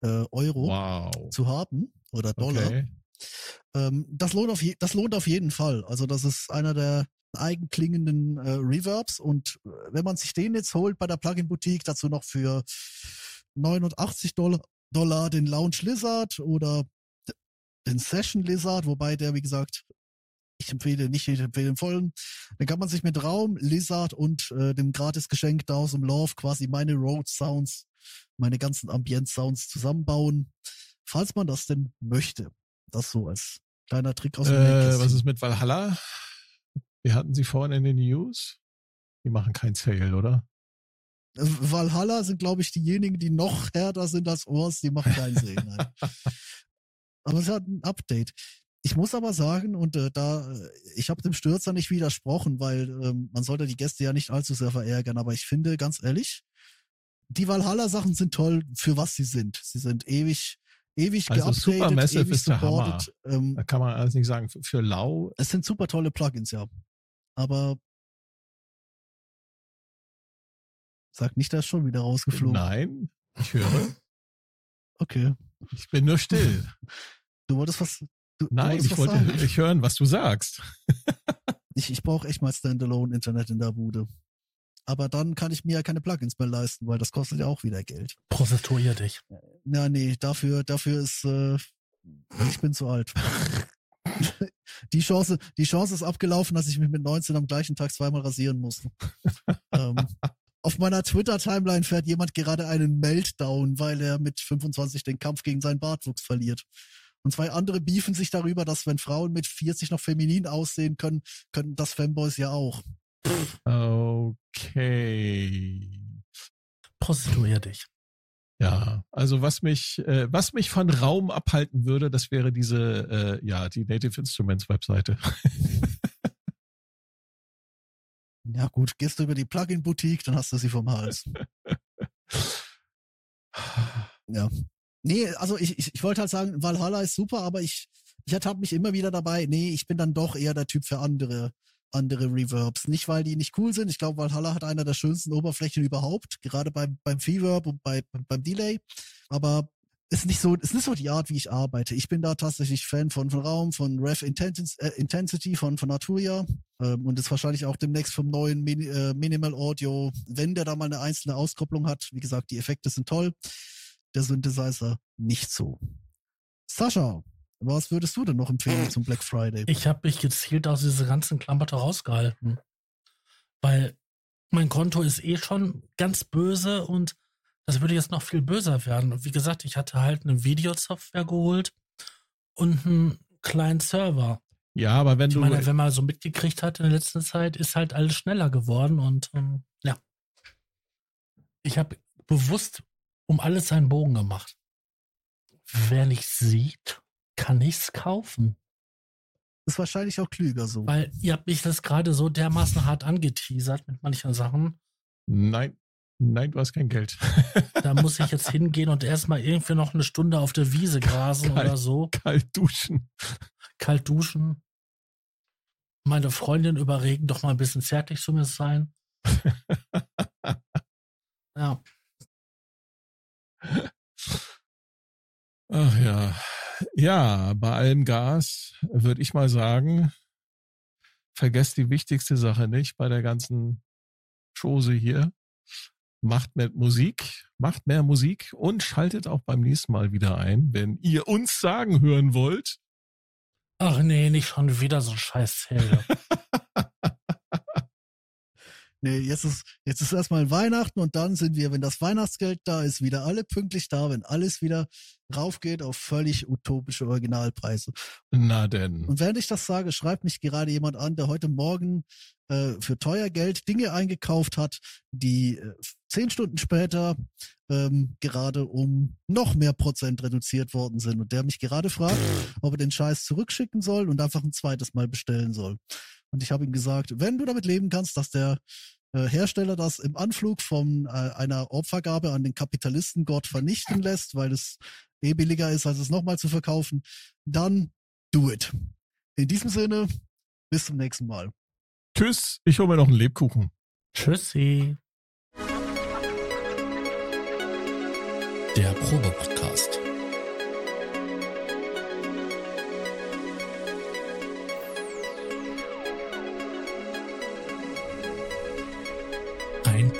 äh, Euro wow. zu haben oder Dollar. Okay. Ähm, das, lohnt auf je, das lohnt auf jeden Fall. Also das ist einer der eigenklingenden äh, Reverbs und äh, wenn man sich den jetzt holt bei der Plugin Boutique, dazu noch für 89 Dollar, Dollar den Lounge Lizard oder den Session Lizard, wobei der, wie gesagt, ich empfehle nicht, ich empfehle den vollen. Dann kann man sich mit Raum, Lizard und äh, dem Gratis-Geschenk da aus dem Love quasi meine Road Sounds, meine ganzen Ambient Sounds zusammenbauen, falls man das denn möchte. Das so als kleiner Trick aus dem äh, Was ist mit Valhalla? Wir hatten sie vorhin in den News. Die machen kein Sale, oder? Äh, Valhalla sind, glaube ich, diejenigen, die noch härter sind als Ors, die machen keinen Sale. Nein. aber es hat ein Update. Ich muss aber sagen, und äh, da, äh, ich habe dem Stürzer nicht widersprochen, weil ähm, man sollte die Gäste ja nicht allzu sehr verärgern, aber ich finde, ganz ehrlich, die Valhalla-Sachen sind toll, für was sie sind. Sie sind ewig ewig also geupdatet, Supermassive ewig ist supported. Der Hammer. Ähm, da kann man alles nicht sagen. Für, für lau. Es sind super tolle Plugins, ja. Aber sag nicht, dass schon wieder rausgeflogen. Nein, ich höre. Okay. Ich bin nur still. Du wolltest was. Du, Nein, du ich wollte sagen. ich hören, was du sagst. ich ich brauche echt mal Standalone-Internet in der Bude. Aber dann kann ich mir ja keine Plugins mehr leisten, weil das kostet ja auch wieder Geld. Prostituier dich. Ja, nee, dafür, dafür ist, äh, ich bin zu alt. die Chance, die Chance ist abgelaufen, dass ich mich mit 19 am gleichen Tag zweimal rasieren musste. ähm, auf meiner Twitter-Timeline fährt jemand gerade einen Meltdown, weil er mit 25 den Kampf gegen seinen Bartwuchs verliert. Und zwei andere beefen sich darüber, dass wenn Frauen mit 40 noch feminin aussehen können, können das Fanboys ja auch. Okay. Prostituier dich. Ja, also was mich, äh, was mich von Raum abhalten würde, das wäre diese, äh, ja, die Native Instruments Webseite. ja gut, gehst du über die Plugin-Boutique, dann hast du sie vom Hals. ja. Nee, also ich, ich, ich wollte halt sagen, Valhalla ist super, aber ich, ich ertappe mich immer wieder dabei, nee, ich bin dann doch eher der Typ für andere andere Reverbs. Nicht, weil die nicht cool sind. Ich glaube, Valhalla hat einer der schönsten Oberflächen überhaupt, gerade beim, beim Reverb und bei, beim Delay. Aber ist nicht so, ist nicht so die Art, wie ich arbeite. Ich bin da tatsächlich Fan von, von Raum, von Rev Intensity, äh, Intensity von, von Naturia ähm, und ist wahrscheinlich auch demnächst vom neuen Min äh, Minimal Audio, wenn der da mal eine einzelne Auskopplung hat. Wie gesagt, die Effekte sind toll. Der Synthesizer nicht so. Sascha, was würdest du denn noch empfehlen zum Black Friday? Ich habe mich gezielt aus dieser ganzen Klamotte rausgehalten. Weil mein Konto ist eh schon ganz böse und das würde jetzt noch viel böser werden. Und wie gesagt, ich hatte halt eine Videosoftware geholt und einen kleinen Server. Ja, aber wenn ich du. meine, wenn man so mitgekriegt hat in der letzten Zeit, ist halt alles schneller geworden und ähm, ja. Ich habe bewusst um alles einen Bogen gemacht. Wer nicht sieht, kann nichts kaufen. Ist wahrscheinlich auch klüger so. Weil ihr habt mich das gerade so dermaßen hart angeteasert mit manchen Sachen. Nein, nein, du hast kein Geld. Da muss ich jetzt hingehen und erstmal irgendwie noch eine Stunde auf der Wiese grasen Kalt. oder so. Kalt duschen. Kalt duschen. Meine Freundin überregen, doch mal ein bisschen zärtlich zu mir sein. Ja. Ach ja. Ja, bei allem Gas würde ich mal sagen, vergesst die wichtigste Sache nicht bei der ganzen Chose hier. Macht mehr Musik, macht mehr Musik und schaltet auch beim nächsten Mal wieder ein, wenn ihr uns sagen hören wollt. Ach nee, nicht schon wieder so ein scheiß. Nee, jetzt ist, jetzt ist erstmal Weihnachten und dann sind wir, wenn das Weihnachtsgeld da ist, wieder alle pünktlich da, wenn alles wieder raufgeht auf völlig utopische Originalpreise. Na denn. Und während ich das sage, schreibt mich gerade jemand an, der heute Morgen äh, für teuer Geld Dinge eingekauft hat, die äh, zehn Stunden später ähm, gerade um noch mehr Prozent reduziert worden sind und der mich gerade fragt, ob er den Scheiß zurückschicken soll und einfach ein zweites Mal bestellen soll. Und ich habe ihm gesagt, wenn du damit leben kannst, dass der äh, Hersteller das im Anflug von äh, einer Opfergabe an den Kapitalistengott vernichten lässt, weil es eh billiger ist, als es nochmal zu verkaufen, dann do it. In diesem Sinne, bis zum nächsten Mal. Tschüss, ich hole mir noch einen Lebkuchen. Tschüssi. Der Probe-Podcast.